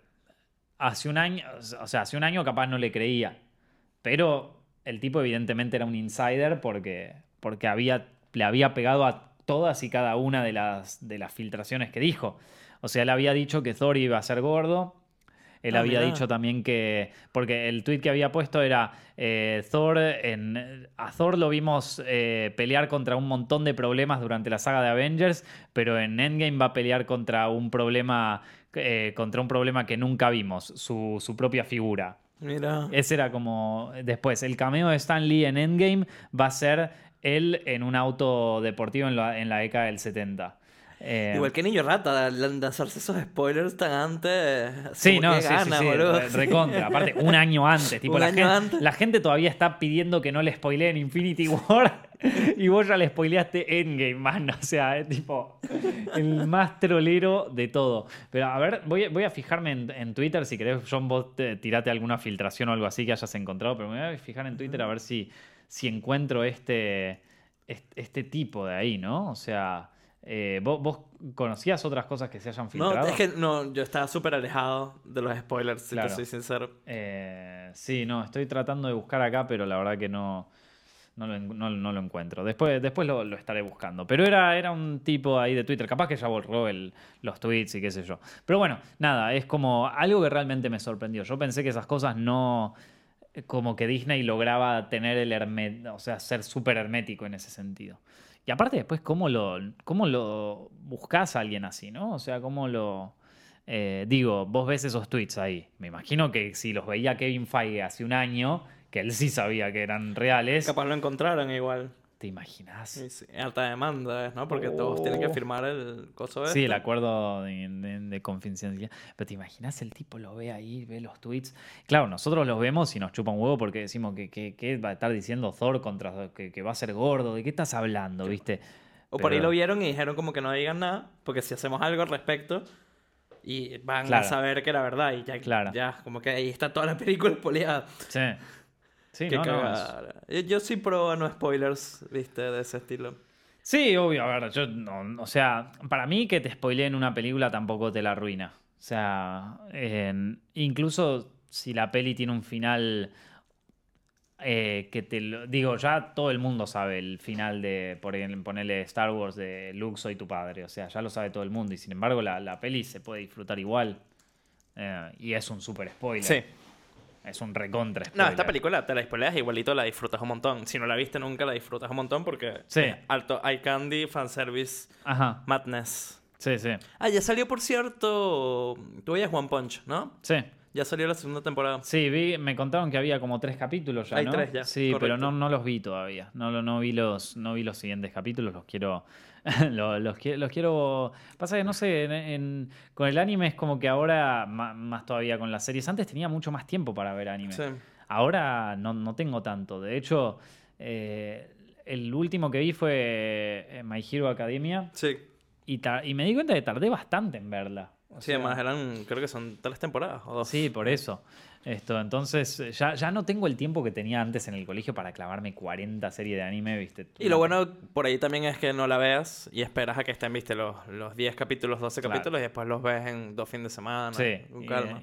hace un año, o sea, hace un año capaz no le creía, pero el tipo evidentemente era un insider porque, porque había, le había pegado a todas y cada una de las, de las filtraciones que dijo. O sea, él había dicho que Thor iba a ser gordo. Él ah, había dicho también que. Porque el tweet que había puesto era. Eh, Thor. En, a Thor lo vimos eh, pelear contra un montón de problemas durante la saga de Avengers. Pero en Endgame va a pelear contra un problema. Eh, contra un problema que nunca vimos. Su, su propia figura. Mira. Ese era como. Después, el cameo de Stan Lee en Endgame va a ser él en un auto deportivo en la, en la década del 70. Eh, Igual que Niño Rata, lanzarse esos spoilers tan antes. Sí, no, sí, sí, sí, recontra. Aparte, un año antes. Tipo, la, gente, la gente todavía está pidiendo que no le spoileen Infinity War y vos ya le spoileaste Endgame, man. O sea, es tipo el más trolero de todo. Pero a ver, voy, voy a fijarme en, Twitter. Si querés, John, vos tirate alguna filtración o algo así que hayas encontrado. Pero me voy a fijar en Twitter a ver si, si encuentro este, este tipo de ahí, ¿no? O sea. Eh, ¿vos, conocías otras cosas que se hayan filtrado? No, es que no, yo estaba súper alejado de los spoilers, si te soy sincero. Eh, sí, no, estoy tratando de buscar acá, pero la verdad que no, no, lo, encuentro. Después, después lo, estaré buscando. Pero era, era un tipo ahí de Twitter, capaz que ya borró el, los tweets y qué sé yo. Pero bueno, nada, es como algo que realmente me sorprendió. Yo pensé que esas cosas no como que Disney lograba tener el hermet, o sea, ser súper hermético en ese sentido. Y aparte después, ¿cómo lo, cómo lo buscas a alguien así, no? O sea, ¿cómo lo... Eh, digo, vos ves esos tweets ahí. Me imagino que si los veía Kevin Feige hace un año, que él sí sabía que eran reales. Capaz lo encontraron igual. ¿Te imaginas? Sí, Alta demanda, ¿no? Porque todos tienen que oh. firmar el coso Sí, el acuerdo de, confidencialidad. Pero ¿te imaginas? El tipo lo ve ahí, ve los tweets. Claro, nosotros los vemos y nos chupa un huevo porque decimos que, va a estar diciendo Thor contra que, va a ser gordo. ¿De qué estás hablando, viste? O por ahí lo vieron y dijeron como que no digan nada, porque si hacemos algo al respecto, y van a saber que era verdad. Y ya, claro. ya, como que ahí está toda la película espoleada. Sí. Sí, Yo sí pro no spoilers, viste, de ese estilo. Sí, obvio, a ver, yo no, o sea, para mí que te spoileen una película tampoco te la arruina. O sea, incluso si la peli tiene un final eh, que te lo, digo, ya todo el mundo sabe el final de por ponerle Star Wars de Luke soy tu padre, o sea, ya lo sabe todo el mundo y sin embargo la, la peli se puede disfrutar igual eh, y es un super spoiler. Sí. Es un recontra No, esta película te la spoileas igualito la disfrutas un montón. Si no la viste nunca, la disfrutas un montón porque... Sí. alto eye candy, fanservice, Ajá. madness. Sí, sí. Ah, ya salió, por cierto... Tú veías One Punch, ¿no? Sí. Ya salió la segunda temporada. Sí, vi, me contaron que había como tres capítulos ya, Hay tres ya. Sí, pero no, no los vi todavía. No, no, vi los, no vi los siguientes capítulos, los quiero los, los, quiero. Pasa que no sé, con el anime es como que ahora, más, todavía con las series, antes tenía mucho más tiempo para ver anime. Ahora no, tengo tanto. De hecho, eh, el último que vi fue eh, My Hero Academia. Sí. Y, y me di cuenta que tardé bastante en verla. Sí, además eran, creo que son tres temporadas o dos. Sí, por eso. Esto, entonces ya, ya no tengo el tiempo que tenía antes en el colegio para clavarme 40 series de anime, ¿viste? Y lo bueno por ahí también es que no la veas y esperas a que estén, ¿viste? Los, los 10 capítulos, 12 capítulos y después los ves en dos fines de semana. Sí,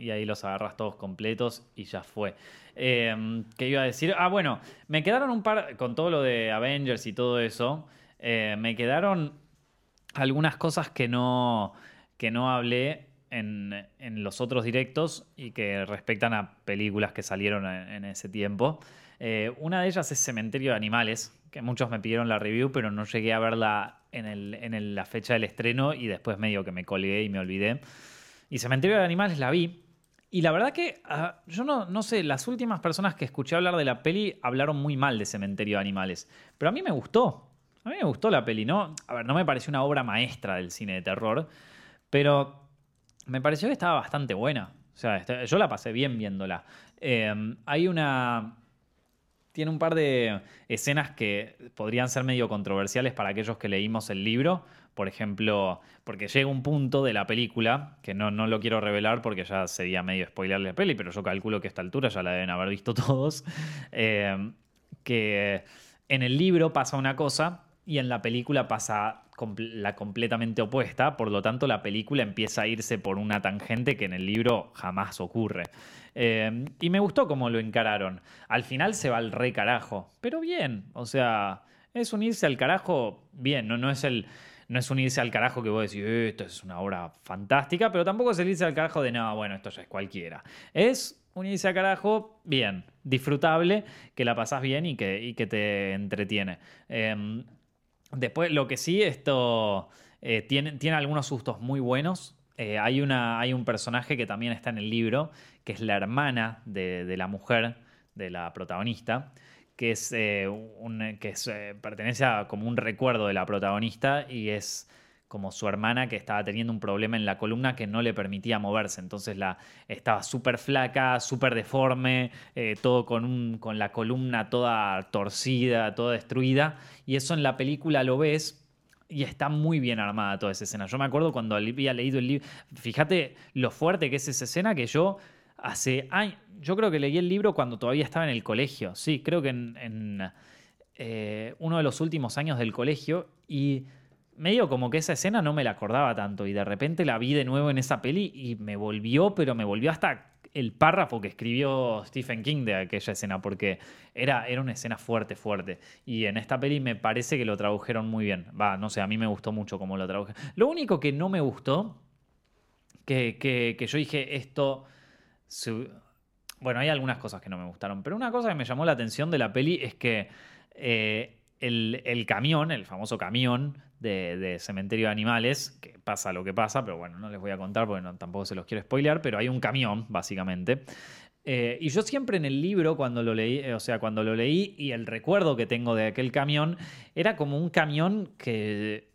y, ahí los agarras todos completos y ya fue. Eh, ¿Qué iba a decir? Ah, bueno, me quedaron un par, con todo lo de Avengers y todo eso, eh, me quedaron algunas cosas que no, que no hablé en, los otros directos y que respectan a películas que salieron en, ese tiempo. Eh, una de ellas es Cementerio de Animales, que muchos me pidieron la review, pero no llegué a verla en, el, la fecha del estreno y después medio que me colgué y me olvidé. Y Cementerio de Animales la vi. Y la verdad que ah, yo no, no sé, las últimas personas que escuché hablar de la peli hablaron muy mal de Cementerio de Animales. Pero a mí me gustó. A mí me gustó la peli, ¿no? A ver, no me pareció una obra maestra del cine de terror. Pero me pareció que estaba bastante buena. O sea, este, yo la pasé bien viéndola. Em, hay una. Tiene un par de escenas que podrían ser medio controversiales para aquellos que leímos el libro. Por ejemplo, porque llega un punto de la película, que no, no lo quiero revelar porque ya sería medio spoilerle la peli, pero yo calculo que a esta altura ya la deben haber visto todos. Em, que en el libro pasa una cosa y en la película pasa la completamente opuesta, por lo tanto la película empieza a irse por una tangente que en el libro jamás ocurre. Eh, y me gustó cómo lo encararon. Al final se va al re carajo, pero bien, o sea, es unirse al carajo bien, no, no es el... No es unirse al carajo que vos decís, esto es una obra fantástica, pero tampoco es unirse al carajo de, no, bueno, esto ya es cualquiera. Es unirse al carajo bien, disfrutable, que la pasás bien y que, que te entretiene. Eh, Después, lo que sí, esto eh, tiene, tiene, algunos sustos muy buenos. Eh, hay, una, hay un personaje que también está en el libro, que es la hermana de, la mujer, de la protagonista, que, es, eh, un, que pertenece a como un recuerdo de la protagonista y es como su hermana que estaba teniendo un problema en la columna que no le permitía moverse. Entonces la, estaba súper flaca, súper deforme, eh, todo con, con la columna toda torcida, toda destruida. Y eso en la película lo ves y está muy bien armada toda esa escena. Yo me acuerdo cuando había leído el libro, fíjate lo fuerte que es esa escena que yo hace años, yo creo que leí el libro cuando todavía estaba en el colegio, sí, creo que en, eh, uno de los últimos años del colegio y medio como que esa escena no me la acordaba tanto y de repente la vi de nuevo en esa peli y me volvió, pero me volvió hasta el párrafo que escribió Stephen King de aquella escena, porque era, era una escena fuerte, fuerte. Y en esta peli me parece que lo tradujeron muy bien. Va, no sé, a mí me gustó mucho cómo lo tradujeron. Lo único que no me gustó, que, que, yo dije, esto... Bueno, hay algunas cosas que no me gustaron, pero una cosa que me llamó la atención de la peli es que eh, el, el, camión, el famoso camión de, Cementerio de Animales, que pasa lo que pasa, pero bueno, no les voy a contar porque tampoco se los quiero spoilear, pero hay un camión, básicamente. Eh, y yo siempre en el libro, cuando lo leí, eh, o sea, cuando lo leí y el recuerdo que tengo de aquel camión, era como un camión que,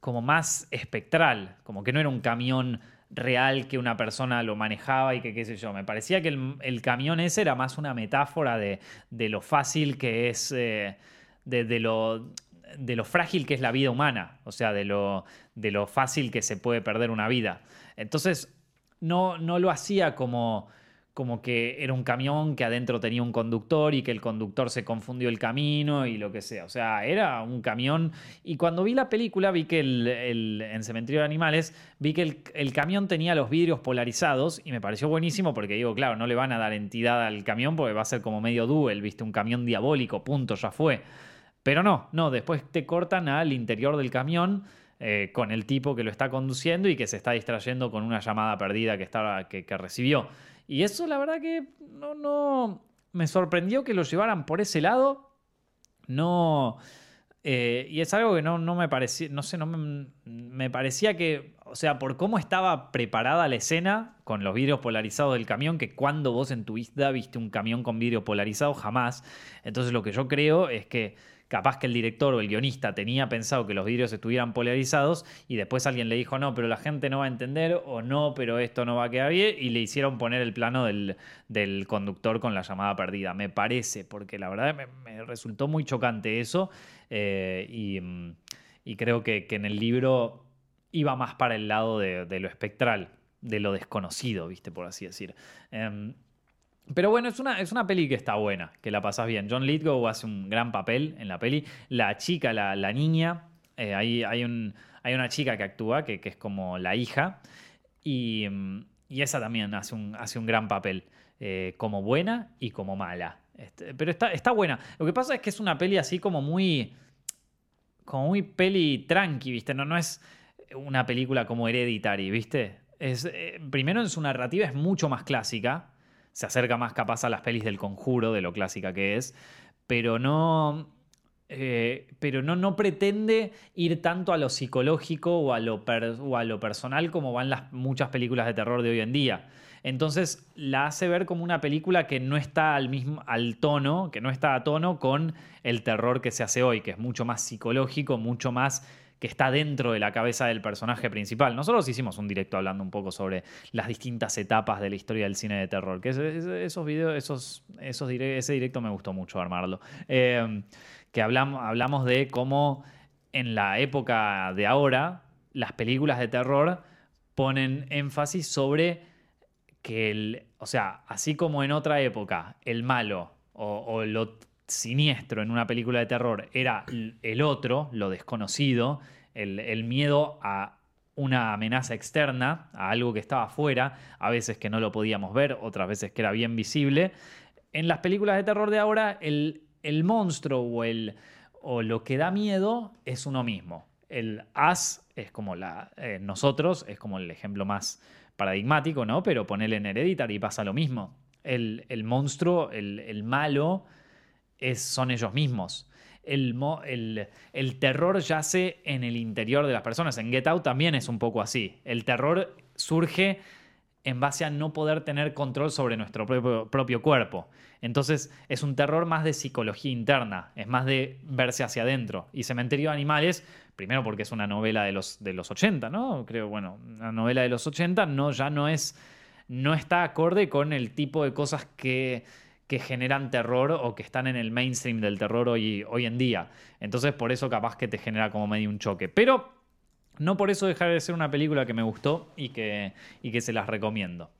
como más espectral, como que no era un camión real que una persona lo manejaba y que qué sé yo. Me parecía que el, camión ese era más una metáfora de, lo fácil que es, eh, de, lo, de lo frágil que es la vida humana, o sea, de lo, de lo fácil que se puede perder una vida. Entonces, no, no lo hacía como, como que era un camión que adentro tenía un conductor y que el conductor se confundió el camino y lo que sea. O sea, era un camión. Y cuando vi la película, vi que el, en Cementerio de Animales, vi que el, el, camión tenía los vidrios polarizados y me pareció buenísimo porque digo, claro, no le van a dar entidad al camión porque va a ser como medio duel, viste, un camión diabólico, punto, ya fue. Pero no, no, después te cortan al interior del camión eh, con el tipo que lo está conduciendo y que se está distrayendo con una llamada perdida que, estaba, que, recibió. Y eso la verdad que no, no, me sorprendió que lo llevaran por ese lado. No... Eh, y es algo que no, no me parecía, no sé, no me, me, parecía que, o sea, por cómo estaba preparada la escena con los vidrios polarizados del camión, que cuando vos en tu vida viste un camión con vidrio polarizado, jamás. Entonces lo que yo creo es que capaz que el director o el guionista tenía pensado que los vidrios estuvieran polarizados y después alguien le dijo no, pero la gente no va a entender o no, pero esto no va a quedar bien y le hicieron poner el plano del, conductor con la llamada perdida, me parece, porque la verdad me, resultó muy chocante eso eh, mm, y, creo que, en el libro iba más para el lado de, lo espectral, de lo desconocido, viste, por así decir. Em, pero bueno, es una, es una peli que está buena, que la pasas bien. John Lithgow hace un gran papel en la peli. La chica, la, niña, eh, hay, un, hay, una chica que actúa, que, es como la hija, y, esa también hace un, hace un gran papel, eh, como buena y como mala. Este, pero está, está buena. Lo que pasa es que es una peli así como muy. como muy peli tranqui, ¿viste? No, no es una película como Hereditary, ¿viste? Es, eh, primero en su narrativa es mucho más clásica se acerca más capaz a las pelis del conjuro, de lo clásica que es, pero no... Eh, pero no, no pretende ir tanto a lo psicológico o a lo, a lo personal como van las muchas películas de terror de hoy en día. Entonces la hace ver como una película que no está al mismo al tono, que no está a tono con el terror que se hace hoy, que es mucho más psicológico, mucho más que está dentro de la cabeza del personaje principal. Nosotros hicimos un directo hablando un poco sobre las distintas etapas de la historia del cine de terror, que esos videos, esos, ese directo me gustó mucho armarlo. Eh, que hablamos, hablamos de cómo en la época de ahora las películas de terror ponen énfasis sobre que el, o sea, así como en otra época el malo o, o lo siniestro en una película de terror era el otro, lo desconocido, el, miedo a una amenaza externa, a algo que estaba afuera, a veces que no lo podíamos ver, otras veces que era bien visible. En las películas de terror de ahora, el, el monstruo o, el, o lo que da miedo es uno mismo. El as es como la. Eh, nosotros es como el ejemplo más paradigmático, ¿no? Pero ponerle en Hereditary y pasa lo mismo. El, el monstruo, el, el son ellos mismos. El, el, terror yace en el interior de las personas. En Get Out también es un poco así. El terror surge en base a no poder tener control sobre nuestro propio, propio, cuerpo. Entonces es un terror más de psicología interna, es más de verse hacia adentro. Y Cementerio de Animales, primero porque es una novela de los, de los 80, ¿no? Creo, bueno, una novela de los 80 no, ya no es, no está acorde con el tipo de cosas que, que generan terror o que están en el mainstream del terror hoy, hoy en día. Entonces por eso capaz que te genera como medio un choque. Pero no por eso dejar de ser una película que me gustó y que, y que se las recomiendo.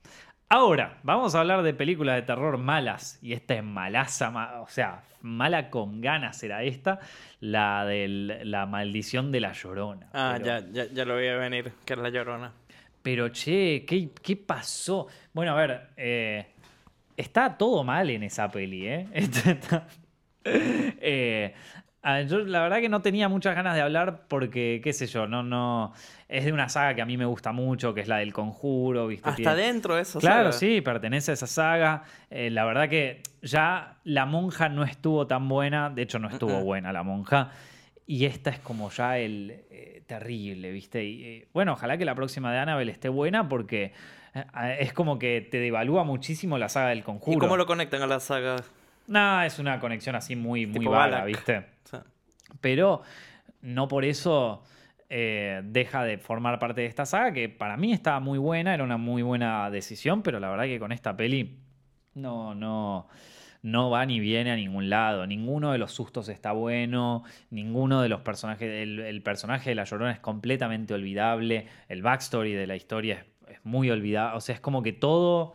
Ahora, vamos a hablar de películas de terror malas. Y esta es malaza, o sea, mala con ganas era esta, la de la maldición de la llorona. Ah, ya, ya, lo voy a venir, que es la llorona. Pero che, ¿qué, qué pasó? Bueno, a ver, eh, está todo mal en esa peli, ¿eh? eh yo la verdad que no tenía muchas ganas de hablar porque, qué sé yo, no, no. Es de una saga que a mí me gusta mucho, que es la del conjuro, ¿viste? Hasta dentro eso. Claro, sí, pertenece a esa saga. Eh, la verdad que ya la monja no estuvo tan buena, de hecho no estuvo buena la monja. Y esta es como ya el eh, terrible, ¿viste? Y eh, bueno, ojalá que la próxima de Annabelle esté buena porque es como que te devalúa muchísimo la saga del conjuro. ¿Y cómo lo conectan a la saga? No, es una conexión así muy, muy vaga, ¿viste? Pero no por eso eh, deja de formar parte de esta saga, que para mí estaba muy buena, era una muy buena decisión, pero la verdad que con esta peli no, no, no va ni viene a ningún lado. Ninguno de los sustos está bueno, ninguno de los personajes, el, personaje de La Llorona es completamente olvidable, el backstory de la historia es, es muy olvidable, o sea, es como que todo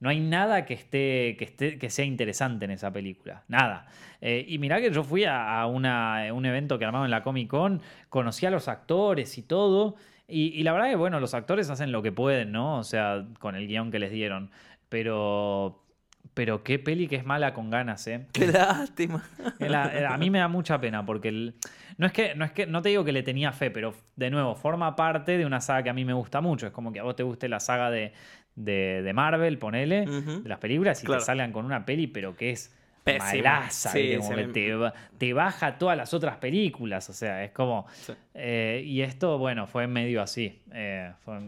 no hay nada que esté, que esté, que sea interesante en esa película. Nada. Eh, y mirá que yo fui a, un evento que armaron en la Comic Con, conocí a los actores y todo. Y, la verdad que, bueno, los actores hacen lo que pueden, ¿no? O sea, con el guion que les dieron. Pero. Pero qué peli que es mala con ganas, ¿eh? Qué lástima. a mí me da mucha pena porque no es que no es que no te digo que le tenía fe, pero de nuevo forma parte de una saga que a mí me gusta mucho. Es como que a vos te guste la saga de, de, Marvel, ponele, de las películas, y te salgan con una peli, pero que es malaza, te, baja todas las otras películas, o sea, es como... Eh, y esto, bueno, fue medio así. Eh, fue,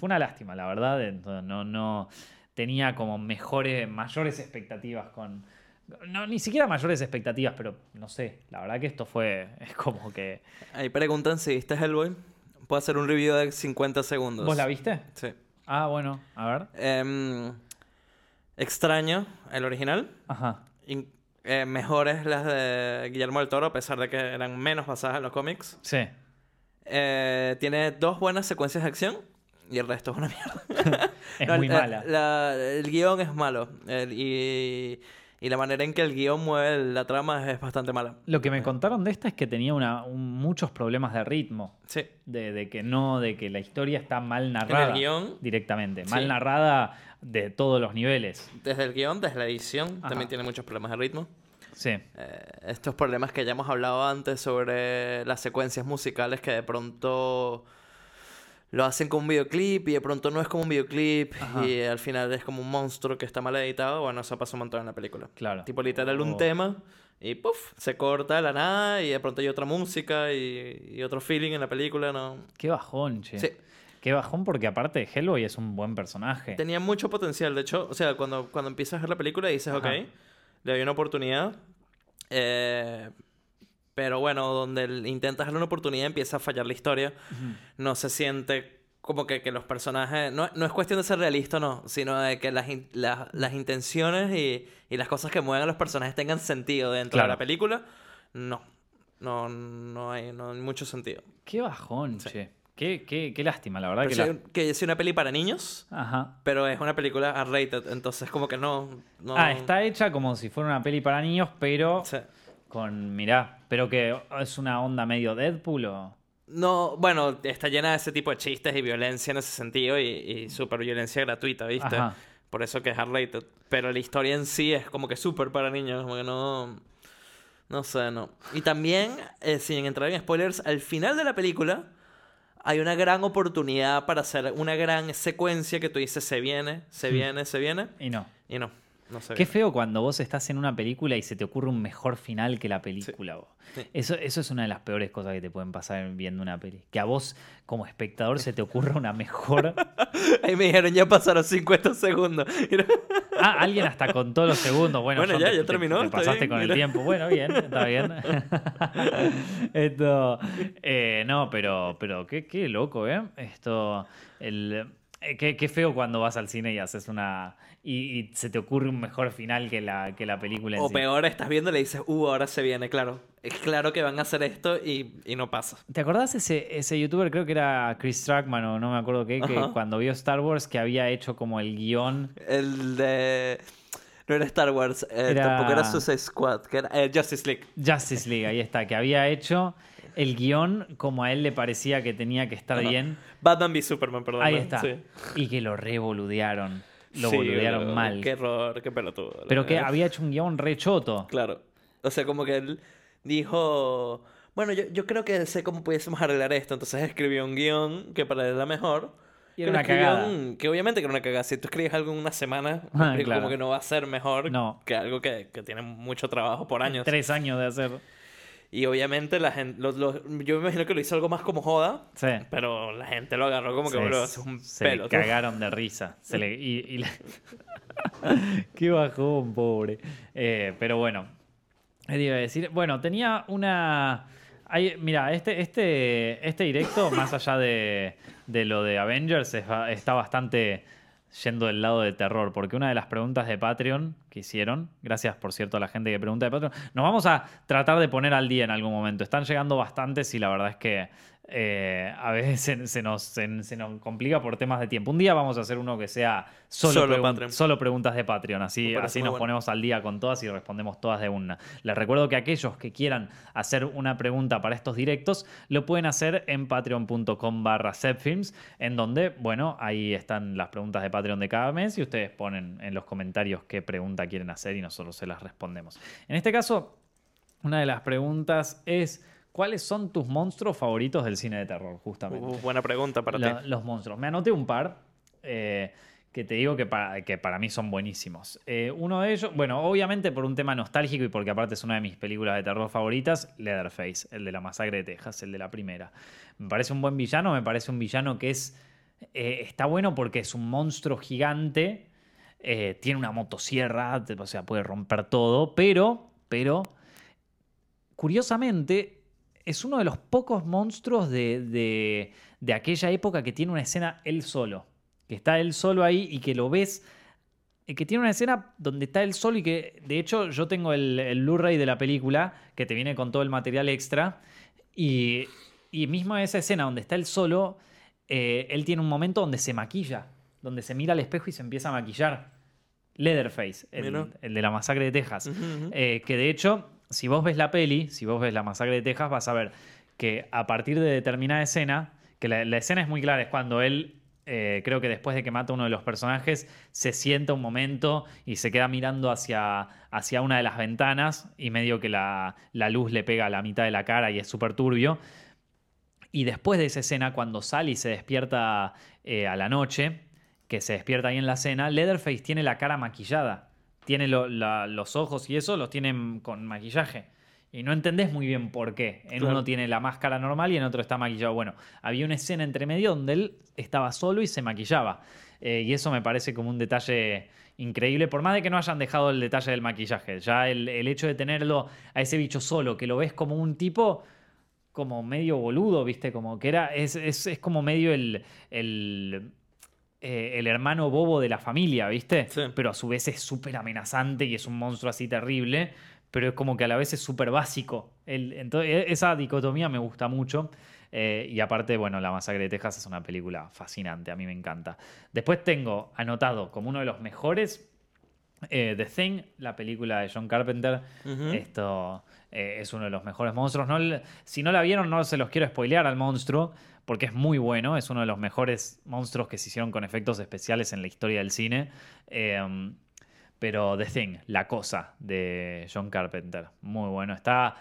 una lástima, la verdad. No, no tenía como mejores, mayores expectativas con... No, ni siquiera mayores expectativas, pero no sé, la verdad que esto fue, es como que... Ahí preguntan si viste Hellboy. Puedo hacer un review de 50 segundos. ¿Vos la viste? Sí. Ah, bueno, a ver. Em, extraño, el original. Ajá. Eh, mejores las de Guillermo del Toro, a pesar de que eran menos basadas en los cómics. Sí. Eh, tiene dos buenas secuencias de acción y el resto es una mierda. es muy mala. el guion es malo. y y la manera en que el guion mueve la trama es bastante mala. Lo que me contaron de esta es que tenía una, muchos problemas de ritmo. Sí. De, que no, de que la historia está mal narrada. En el guion. Directamente. Mal narrada de todos los niveles. Desde el guion, desde la edición, también tiene muchos problemas de ritmo. Sí. Eh, estos problemas que ya hemos hablado antes sobre las secuencias musicales que de pronto lo hacen como un videoclip y de pronto no es como un videoclip y al final es como un monstruo que está mal editado. Bueno, eso pasa un montón en la película. Claro. Tipo literal un oh. tema y puff, se corta de la nada y de pronto hay otra música y, otro feeling en la película, ¿no? Qué bajón, che. Sí. Qué bajón porque aparte Hellboy es un buen personaje. Tenía mucho potencial, de hecho, o sea, cuando, cuando empiezas a ver la película y dices, ok, le doy una oportunidad. Eh, pero bueno, donde intentas darle una oportunidad empieza a fallar la historia. No se siente como que, que los personajes... No, no, es cuestión de ser realista no, sino de que las, las intenciones y, y, las cosas que mueven a los personajes tengan sentido dentro de la película. No, no, no, hay, no hay mucho sentido. Qué bajón, che. Qué, qué, qué, lástima, la verdad. que, que es una peli para niños, Ajá. pero es una película R-rated, entonces como que no, no, Ah, está hecha como si fuera una peli para niños, pero... Sí con, mirá, pero que es una onda medio Deadpool o... No, bueno, está llena de ese tipo de chistes y violencia en ese sentido y, y super violencia gratuita, ¿viste? Por eso que es hard Pero la historia en sí es como que súper para niños, como que no... No sé, no. Y también, eh, sin entrar en spoilers, al final de la película hay una gran oportunidad para hacer una gran secuencia que tú dices se viene, se hmm. viene, se viene. Y no. Y no. Qué feo cuando vos estás en una película y se te ocurre un mejor final que la película. Eso, eso es una de las peores cosas que te pueden pasar viendo una peli. Que a vos, como espectador, se te ocurra una mejor. Ahí me dijeron, ya pasaron 50 segundos. ah, alguien hasta con todos los segundos. Bueno, ya, ya terminó. Te, pasaste con el tiempo. Bueno, bien, está bien. Esto. Eh, no, pero, pero qué, qué loco, ¿eh? Esto. El, eh, qué, feo cuando vas al cine y haces una. Y, se te ocurre un mejor final que la, que la película en O peor, estás viendo y le dices, uh, ahora se viene, claro. Es claro que van a hacer esto y, no pasa. ¿Te acordás ese, ese youtuber, creo que era Chris Trackman o no me acuerdo qué, que cuando vio Star Wars que había hecho como el guion. El de. No era Star Wars, eh, tampoco era Suicide Squad, que era eh, Justice League. Justice League, ahí está, que había hecho el guion como a él le parecía que tenía que estar bien. Batman v Superman, perdón. Ahí está. Y que lo revoludearon. Lo boludearon mal. Qué error, qué pelotudo. Pero que había hecho un guion rechoto. Claro. O sea, como que él dijo. Bueno, yo, yo creo que sé cómo pudiésemos arreglar esto. Entonces escribió un guion que para él era mejor. Y era una cagada. que obviamente que era una cagada. Si tú escribes algo en una semana, ah, como que no va a ser mejor que algo que, que tiene mucho trabajo por años. Tres años de hacer. Y obviamente la gente, los, los, yo me imagino que lo hizo algo más como joda, sí. pero la gente lo agarró como que, bro, es un se Le cagaron de risa. Se le, y, y Qué bajón, pobre. Eh, pero bueno, iba a decir? Bueno, tenía una... mira, este, este, este directo, más allá de, de lo de Avengers, está bastante yendo del lado de terror, porque una de las preguntas de Patreon que hicieron, gracias por cierto a la gente que pregunta de Patreon, nos vamos a tratar de poner al día en algún momento. Están llegando bastantes y la verdad es que eh, a veces se, nos, se, nos, complica por temas de tiempo. Un día vamos a hacer uno que sea solo, solo, preguntas de Patreon, así, así nos ponemos al día con todas y respondemos todas de una. Les recuerdo que aquellos que quieran hacer una pregunta para estos directos lo pueden hacer en patreon.com barra en donde, bueno, ahí están las preguntas de Patreon de cada mes y ustedes ponen en los comentarios qué pregunta quieren hacer y nosotros se las respondemos. En este caso, una de las preguntas es... ¿Cuáles son tus monstruos favoritos del cine de terror, justamente? Uh, buena pregunta para ti. Los monstruos. Me anoté un par eh, que te digo que para, que para mí son buenísimos. Eh, uno de ellos, bueno, obviamente por un tema nostálgico y porque aparte es una de mis películas de terror favoritas, Leatherface, el de la masacre de Texas, el de la primera. Me parece un buen villano, me parece un villano que es... Eh, está bueno porque es un monstruo gigante, tiene una motosierra, o sea, puede romper todo, pero, pero, curiosamente, es uno de los pocos monstruos de, aquella época que tiene una escena él solo. Que está él solo ahí y que lo ves. Eh, que tiene una escena donde está él solo y que, de hecho, yo tengo el, el Blu-ray de la película que te viene con todo el material extra. Y, y mismo esa escena donde está él solo, eh, él tiene un momento donde se maquilla, donde se mira al espejo y se empieza a maquillar. Leatherface, el, de la masacre de Texas. Eh, que de hecho si vos ves la peli, si vos ves la masacre de Texas, vas a ver que a partir de determinada escena, que la, escena es muy clara, es cuando él, eh, creo que después de que mata a uno de los personajes, se sienta un momento y se queda mirando hacia, hacia una de las ventanas y medio que la, luz le pega a la mitad de la cara y es súper turbio. Y después de esa escena, cuando sale y se despierta eh, a la noche, que se despierta ahí en la escena, Leatherface tiene la cara maquillada tiene los ojos y eso los tienen con maquillaje. Y no entendés muy bien por qué. En uno tiene la máscara normal y en otro está maquillado. Bueno, había una escena entre medio donde él estaba solo y se maquillaba. Eh, y eso me parece como un detalle increíble, por más de que no hayan dejado el detalle del maquillaje. Ya el, hecho de tenerlo a ese bicho solo, que lo ves como un tipo como medio boludo, ¿viste? Como que era, es, es, como medio el, el eh, el hermano bobo de la familia, ¿viste? Pero a su vez es súper amenazante y es un monstruo así terrible, pero es como que a la vez es súper básico. entonces, esa dicotomía me gusta mucho. Eh, y aparte, bueno, La Masacre de Texas es una película fascinante, a mí me encanta. Después tengo anotado como uno de los mejores eh, The Thing, la película de John Carpenter. Esto es uno de los mejores monstruos. No, si no la vieron, no se los quiero spoilear al monstruo, porque es muy bueno, es uno de los mejores monstruos que se hicieron con efectos especiales en la historia del cine. Em, pero The Thing, La Cosa, de John Carpenter, muy bueno. Está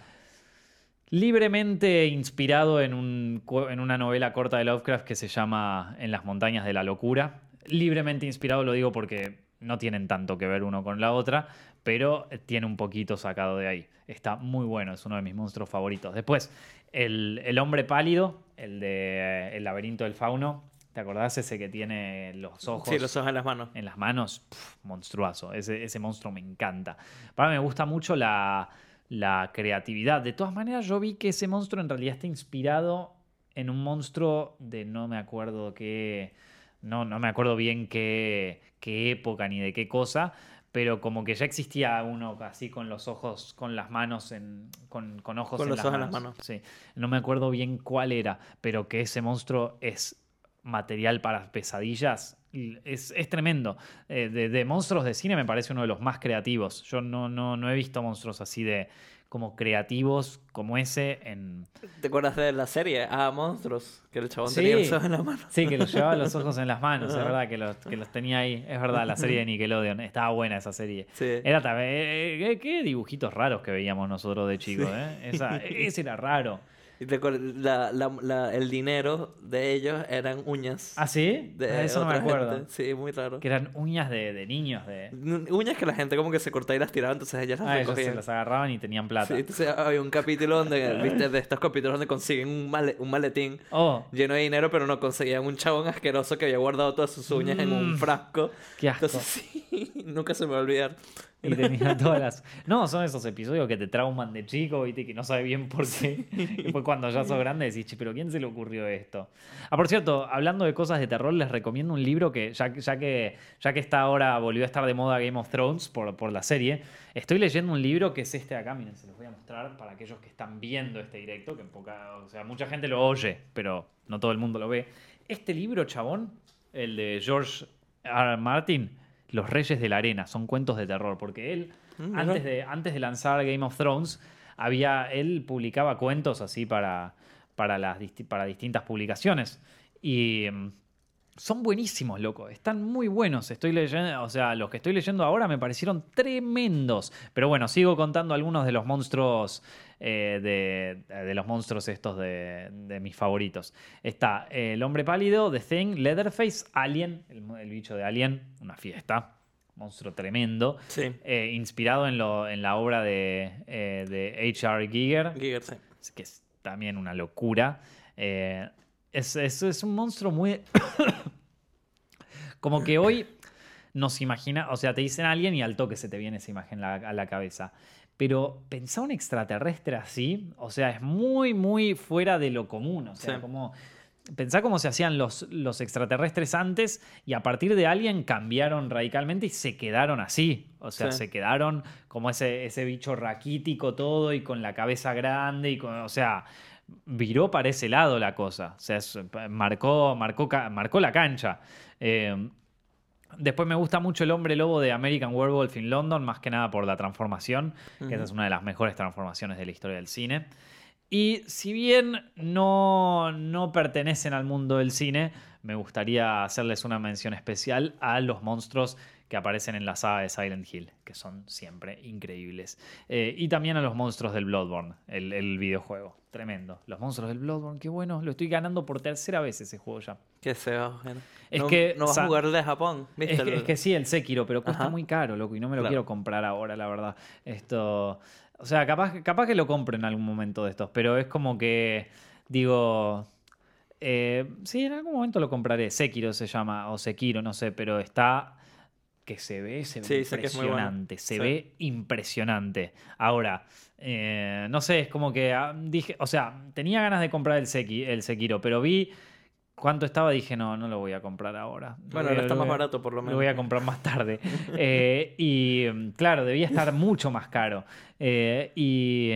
libremente inspirado en, en una novela corta de Lovecraft que se llama En las montañas de la locura. Libremente inspirado lo digo porque no tienen tanto que ver uno con la otra, pero tiene un poquito sacado de ahí. Está muy bueno, es uno de mis monstruos favoritos. Después, el, hombre pálido, el de El laberinto del fauno. ¿Te acordás ese que tiene los ojos? Sí, los ojos en las manos. En las manos, monstruoso. Ese, ese monstruo me encanta. Para mí me gusta mucho la, la creatividad. De todas maneras, yo vi que ese monstruo en realidad está inspirado en un monstruo de no me acuerdo qué. No, no me acuerdo bien qué, qué época ni de qué cosa, pero como que ya existía uno así con los ojos, con las manos, en, con, con ojos con en, los las, ojos manos. en las manos. Sí. No me acuerdo bien cuál era, pero que ese monstruo es material para pesadillas. Es, es tremendo. Eh, de, de, monstruos de cine me parece uno de los más creativos. Yo no, no, no he visto monstruos así de, como creativos como ese en... ¿Te acuerdas de la serie? Ah, Monstruos, que el chabón tenía los ojos en las manos. Sí, que los llevaba los ojos en las manos, es verdad, que los, que los tenía ahí. Es verdad, la serie de Nickelodeon, estaba buena esa serie. Sí. Era también... Eh, eh, qué dibujitos raros que veíamos nosotros de chicos, ¿eh? Esa, ese era raro. Y la, la, la, el dinero de ellos eran uñas. ¿Ah, sí? De Ah, Eso no me acuerdo. gente. Sí, muy raro. Que eran uñas de, de niños. De... Uñas que la gente como que se cortaba y las tiraba, entonces ellas las Ah, ellos recogían. se las agarraban y tenían plata. Sí, entonces había un capítulo donde, viste, de estos capítulos donde consiguen un, male- un maletín Oh, lleno de dinero, pero no conseguían un chabón asqueroso que había guardado todas sus uñas en un Mm. frasco. qué asco. Entonces, sí, nunca se me va a olvidar. Y tenía todas las. No, son esos episodios que te trauman de chico, viste, que no sabes bien por qué. Y después cuando ya sos grande decís, "Che, pero ¿quién se le ocurrió esto? Ah, por cierto, hablando de cosas de terror, les recomiendo un libro que, ya, ya que, ya que está ahora, volvió a estar de moda Game of Thrones por, por la serie. Estoy leyendo un libro que es este de acá, miren, se los voy a mostrar para aquellos que están viendo este directo, que en poca. O sea, mucha gente lo oye, pero no todo el mundo lo ve. Este libro, chabón, el de George. R. Martin. Los Reyes de la Arena, son cuentos de terror, porque él, Mm, antes, de, antes de lanzar Game of Thrones, había, él publicaba cuentos así para, para, las, para distintas publicaciones. Y mm, son buenísimos, loco. Están muy buenos. Estoy leyendo, o sea, los que estoy leyendo ahora me parecieron tremendos. Pero bueno, sigo contando algunos de los monstruos. Eh, de, de los monstruos estos de, de mis favoritos. Está eh, el hombre pálido, The Thing, Leatherface, Alien, el, el bicho de Alien, una fiesta. Monstruo tremendo. Sí. Eh, inspirado en, lo, en la obra de, eh, H.R. Giger, Giger, sí. que es también una locura. Es, es- es un monstruo muy... Como que hoy nos imagina, o sea, te dicen alguien y al toque se te viene esa imagen la- a la cabeza. Pero pensar un extraterrestre así, o sea, es muy, muy fuera de lo común. O sea, Sí. como... Pensá cómo se hacían los, los extraterrestres antes y a partir de Alien cambiaron radicalmente y se quedaron así. O sea, Sí. se quedaron como ese, ese bicho raquítico todo y con la cabeza grande y con, o sea, viró para ese lado la cosa. O sea, marcó, marcó, marcó la cancha. Eh, Después me gusta mucho el hombre lobo de American Werewolf in London, más que nada por la transformación, que esa es una de las mejores transformaciones de la historia del cine. Y si bien no, no pertenecen al mundo del cine, me gustaría hacerles una mención especial a los monstruos que aparecen en la saga de Silent Hill, que son siempre increíbles. Eh, y también a los monstruos del Bloodborne, el, el videojuego. Tremendo. Los monstruos del Bloodborne, qué bueno. Lo estoy ganando por tercera vez ese juego ya. Que se va, bueno. Es no, que no vas a jugar de Japón, ¿viste? Es que, El- es que sí, el Sekiro, pero cuesta Ajá. muy caro, loco, y no me lo Claro. quiero comprar ahora, la verdad. Esto. O sea, capaz, capaz que lo compre en algún momento de estos, pero es como que. Digo. eh, sí, en algún momento lo compraré. Sekiro se llama, o Sekiro, no sé, pero está. Que se ve, se ve Sí, bueno. impresionante. Se Sí. ve impresionante. Ahora, eh, no sé, es como que ah, dije. O sea, tenía ganas de comprar el, Seki- el Sekiro, pero vi. ¿Cuánto estaba? Dije, no, no lo voy a comprar ahora. Lo Bueno, ahora está lo más barato por lo lo menos. voy a comprar más tarde. Eh, y claro, debía estar mucho más caro. Eh, y,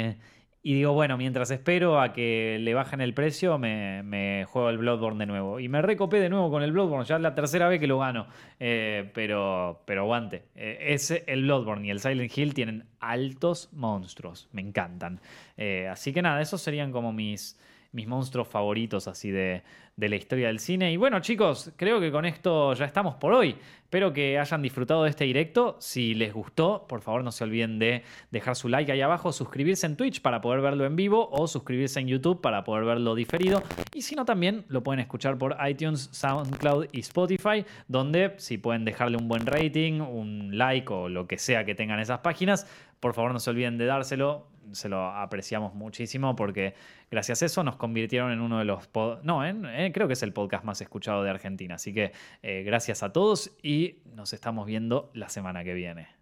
y digo, bueno, mientras espero a que le bajen el precio, me, juego el Bloodborne de nuevo. Y me recopé de nuevo con el Bloodborne, ya es la tercera vez que lo gano. Eh, pero, pero aguante. Eh, el Bloodborne y el Silent Hill tienen altos monstruos. Me encantan. Eh, así que nada, esos serían como mis, mis monstruos favoritos así de, de la historia del cine. Y bueno, chicos, creo que con esto ya estamos por hoy. Espero que hayan disfrutado de este directo. Si les gustó, por favor no se olviden de dejar su like ahí abajo, suscribirse en Twitch para poder verlo en vivo o suscribirse en YouTube para poder verlo diferido. Y si no, también lo pueden escuchar por iTunes, SoundCloud y Spotify, donde si pueden dejarle un buen rating, un like o lo que sea que tengan esas páginas, por favor no se olviden de dárselo se lo apreciamos muchísimo porque gracias a eso nos convirtieron en uno de los... No, creo que es el podcast más escuchado de Argentina. Así que eh, gracias a todos y nos estamos viendo la semana que viene.